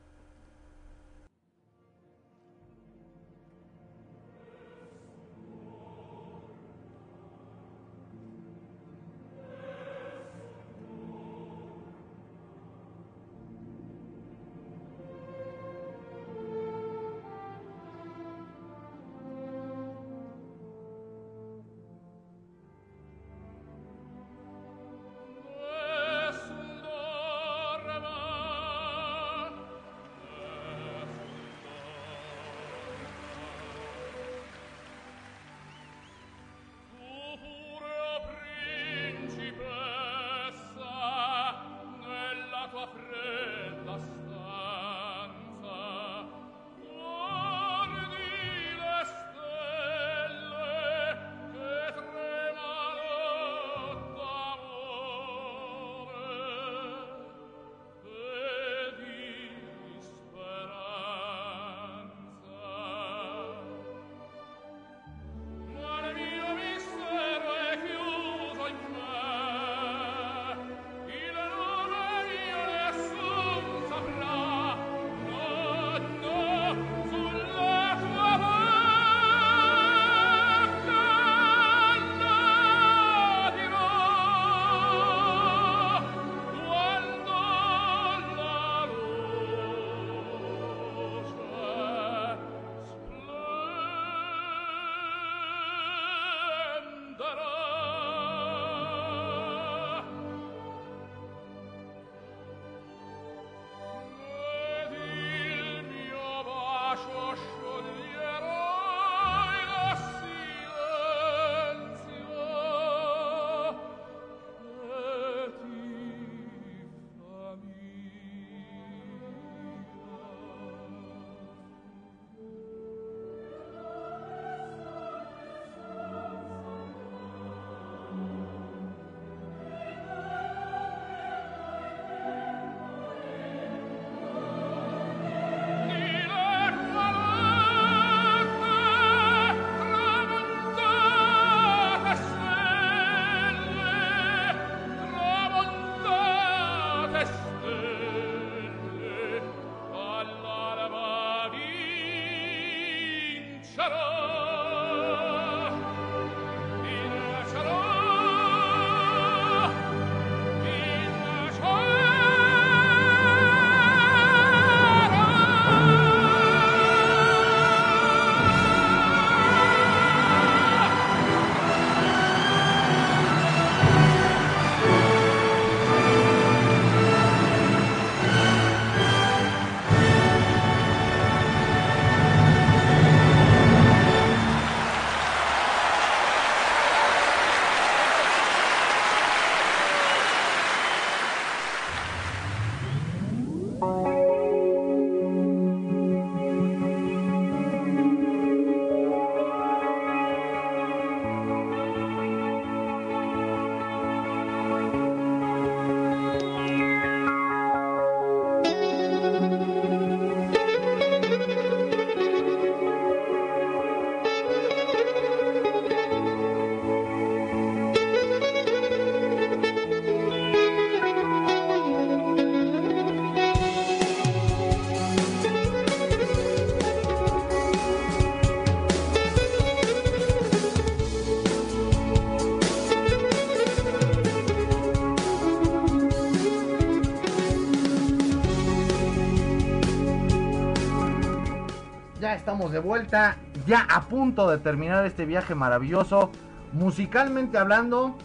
De vuelta, ya a punto de terminar este viaje maravilloso, musicalmente hablando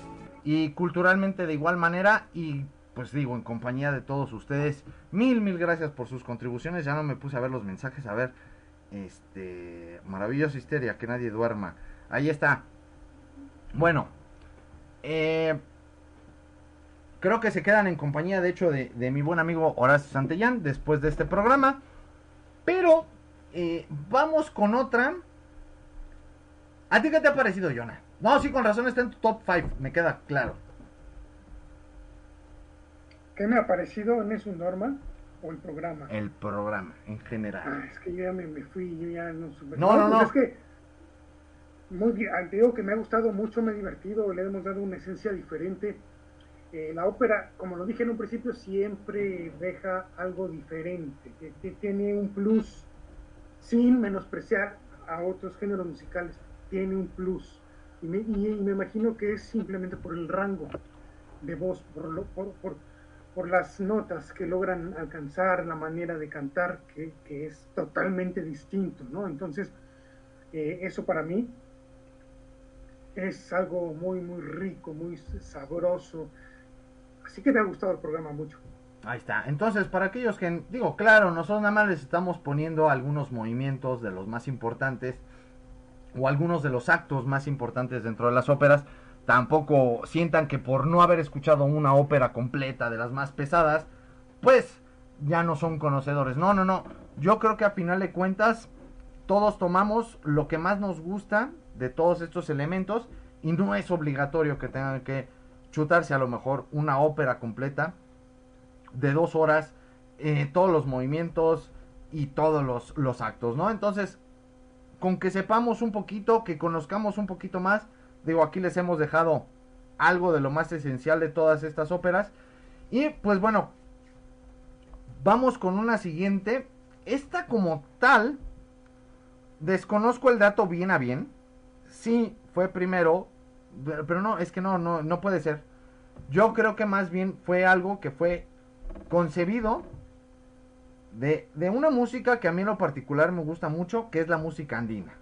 y culturalmente de igual manera y pues digo, en compañía de todos ustedes, mil, mil gracias por sus contribuciones, ya no me puse a ver los mensajes, a ver, este, maravillosa histeria, que nadie duerma, ahí está. Bueno, eh, creo que se quedan en compañía, de hecho, de, de mi buen amigo Horacio Santellán después de este programa, pero eh, vamos con otra. ¿A ti qué te ha parecido, Jonah? No, sí, con razón está en tu top 5, me queda claro. ¿Qué me ha parecido en eso normal o el programa? El programa, en general. Ah, es que yo ya me, me fui, yo ya no supe. No, no, pues no. Es que, muy bien, ah, te digo que me ha gustado mucho, me he divertido, le hemos dado una esencia diferente. Eh, la ópera, como lo dije en un principio, siempre deja algo diferente, que, que tiene un plus, sin menospreciar a otros géneros musicales, tiene un plus. Y me, imagino que es simplemente por el rango de voz, por, por, por las notas que logran alcanzar, la manera de cantar, que, que es totalmente distinto, ¿no? Entonces, eh, eso para mí es algo muy, muy rico, muy sabroso. Así que me ha gustado el programa mucho. Ahí está. Entonces, para aquellos que, digo, claro, nosotros nada más les estamos poniendo algunos movimientos de los más importantes o algunos de los actos más importantes dentro de las óperas. Tampoco sientan que por no haber escuchado una ópera completa de las más pesadas, pues ya no son conocedores. No, no, no. Yo creo que a final de cuentas todos tomamos lo que más nos gusta de todos estos elementos y no es obligatorio que tengan que chutarse a lo mejor una ópera completa de dos horas, eh, todos los movimientos y todos los, los actos, ¿no? Entonces, con que sepamos un poquito, que conozcamos un poquito más, digo, aquí les hemos dejado algo de lo más esencial de todas estas óperas. Y pues bueno, vamos con una siguiente. Esta como tal, desconozco el dato bien a bien. Sí, fue primero, pero no, es que no, no, no puede ser. Yo creo que más bien fue algo que fue concebido de, de una música que a mí en lo particular me gusta mucho, que es la música andina.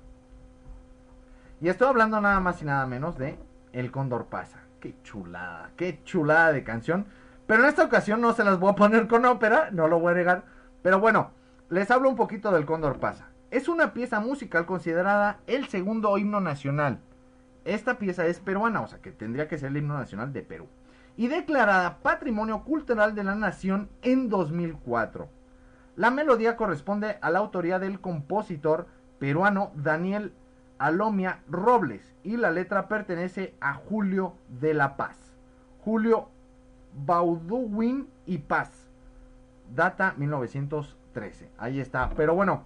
Y estoy hablando nada más y nada menos de El Cóndor pasa. Qué chulada, qué chulada de canción. Pero en esta ocasión no se las voy a poner con ópera, no lo voy a negar. Pero bueno, les hablo un poquito del Cóndor pasa. Es una pieza musical considerada el segundo himno nacional. Esta pieza es peruana, o sea que tendría que ser el himno nacional de Perú. Y declarada Patrimonio Cultural de la Nación en 2004. La melodía corresponde a la autoría del compositor peruano Daniel Alomia Robles y la letra pertenece a Julio de la Paz. Julio Bauduin y Paz. Data 1913. Ahí está. Pero bueno,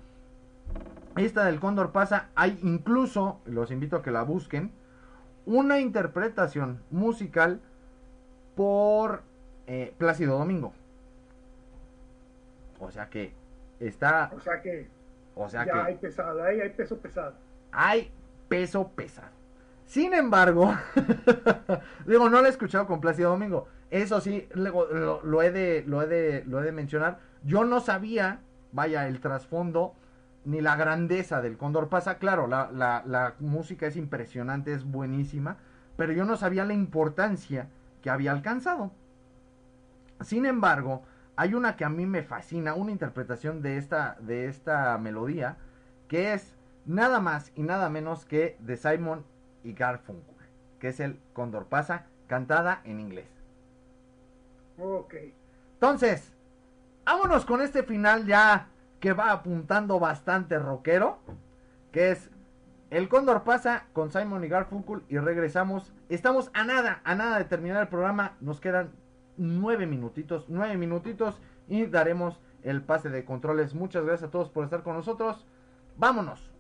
esta del Cóndor pasa. Hay incluso, los invito a que la busquen, una interpretación musical por eh, Plácido Domingo. O sea que está, O sea que o sea ya que hay pesado, hay peso pesado. hay peso pesado. Sin embargo, digo, no lo he escuchado con Plácido Domingo. Eso sí, lo, lo he de, lo, he de, lo he de mencionar. Yo no sabía, vaya, el trasfondo ni la grandeza del Cóndor pasa. Claro, la, la, la música es impresionante, es buenísima, pero yo no sabía la importancia que había alcanzado. Sin embargo, hay una que a mí me fascina, una interpretación de esta, de esta melodía, que es nada más y nada menos que de Simon y Garfunkel, que es el Cóndor pasa, cantada en inglés. Ok. Entonces, vámonos con este final ya que va apuntando bastante rockero, que es El Cóndor pasa con Simon y Garfunkel y regresamos. Estamos a nada, a nada de terminar el programa. Nos quedan nueve minutitos, nueve minutitos y daremos el pase de controles. Muchas gracias a todos por estar con nosotros. Vámonos.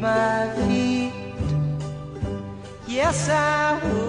My feet. Yes, I would.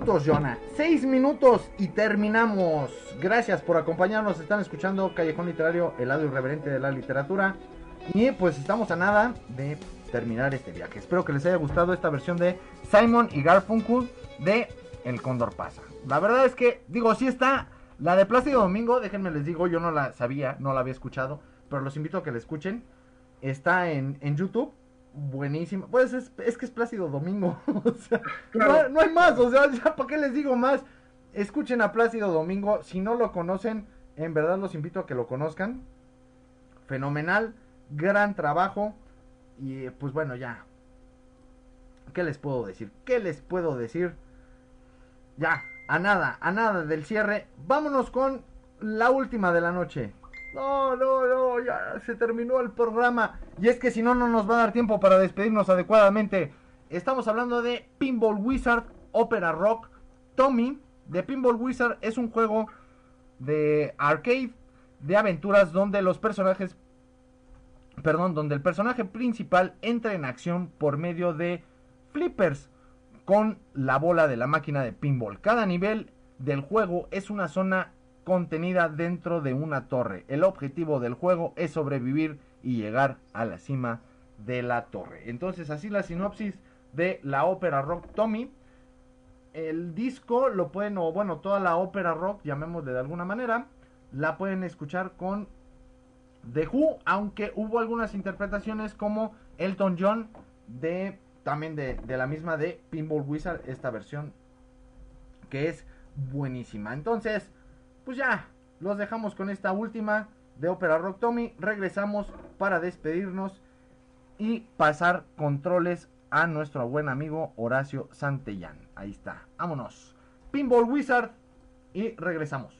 Minutos. Seis minutos y terminamos. Gracias por acompañarnos. Están escuchando Callejón Literario, el lado irreverente de la literatura. Y pues estamos a nada de terminar este viaje. Espero que les haya gustado esta versión de Simon y Garfunkel de El Cóndor Pasa. La verdad es que, digo, sí está la de Plácido Domingo. Déjenme les digo, yo no la sabía, no la había escuchado. Pero los invito a que la escuchen. Está en YouTube. Buenísimo. Pues es, es que es Plácido Domingo. o sea, Claro. no, no hay más. O sea, ya, ¿para qué les digo más? Escuchen a Plácido Domingo. Si no lo conocen, en verdad los invito a que lo conozcan. Fenomenal. Gran trabajo. Y eh, pues bueno, ya. ¿Qué les puedo decir? ¿Qué les puedo decir? Ya, a nada, a nada del cierre. Vámonos con la última de la noche. No, no, no, ya se terminó el programa. Y es que si no, no nos va a dar tiempo para despedirnos adecuadamente. Estamos hablando de Pinball Wizard Opera Rock. Tommy de Pinball Wizard es un juego de arcade de aventuras donde los personajes perdón, donde el personaje principal entra en acción por medio de flippers con la bola de la máquina de pinball. Cada nivel del juego es una zona contenida dentro de una torre. El objetivo del juego es sobrevivir y llegar a la cima de la torre. Entonces así la sinopsis de la ópera rock Tommy. El disco lo pueden, o bueno, toda la ópera rock, llamémosle de alguna manera, la pueden escuchar con The Who, aunque hubo algunas interpretaciones como Elton John de también de, de la misma de Pinball Wizard, esta versión que es buenísima. Entonces, pues ya, los dejamos con esta última de Opera Rock Tommy. Regresamos para despedirnos y pasar controles a nuestro buen amigo Horacio Santellán. Ahí está, vámonos. Pinball Wizard y regresamos.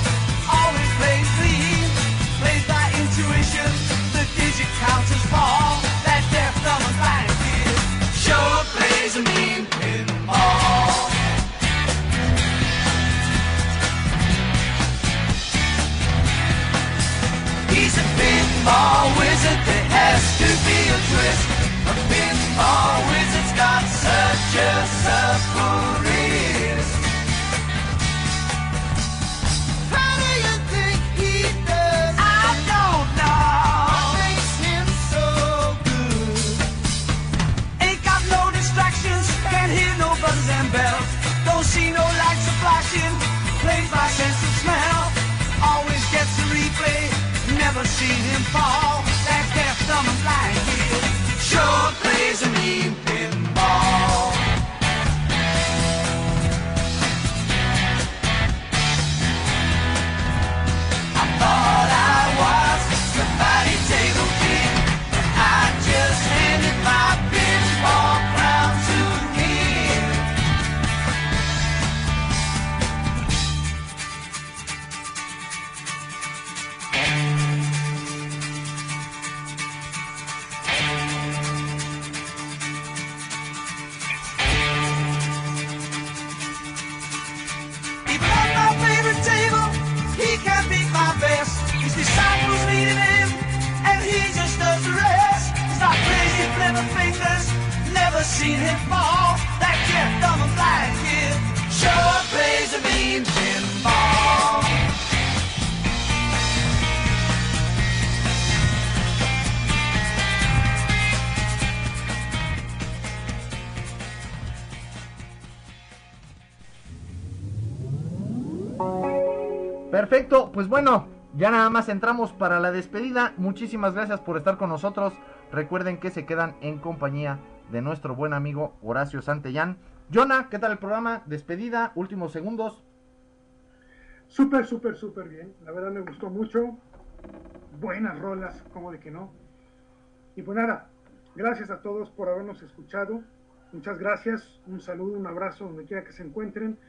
He's a pinball wizard, there has to be a twist. A pinball wizard's got such a supple Oh. Perfecto, pues bueno, ya nada más entramos para la despedida. Muchísimas gracias por estar con nosotros. Recuerden que se quedan en compañía de nuestro buen amigo Horacio Santellán. Jonah, ¿qué tal el programa? Despedida, últimos segundos. Súper, súper, súper bien. La verdad me gustó mucho. Buenas rolas, como de que no. Y pues nada, gracias a todos por habernos escuchado. Muchas gracias. Un saludo, un abrazo donde quiera que se encuentren.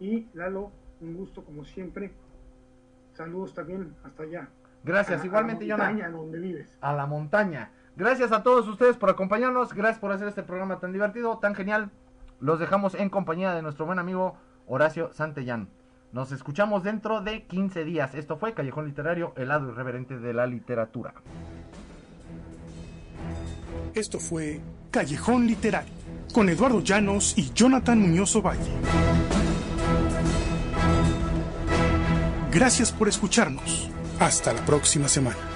Y Lalo, un gusto como siempre. Saludos también hasta allá. Gracias, A- a igualmente, la Jonah. montaña donde vives. A la montaña. Gracias a todos ustedes por acompañarnos. Gracias por hacer este programa tan divertido, tan genial. Los dejamos en compañía de nuestro buen amigo Horacio Santellán. Nos escuchamos dentro de 15 días. Esto fue Callejón Literario, el lado irreverente de la literatura. Esto fue Callejón Literario con Eduardo Llanos y Jonathan Muñoz Valle. Gracias por escucharnos. Hasta la próxima semana.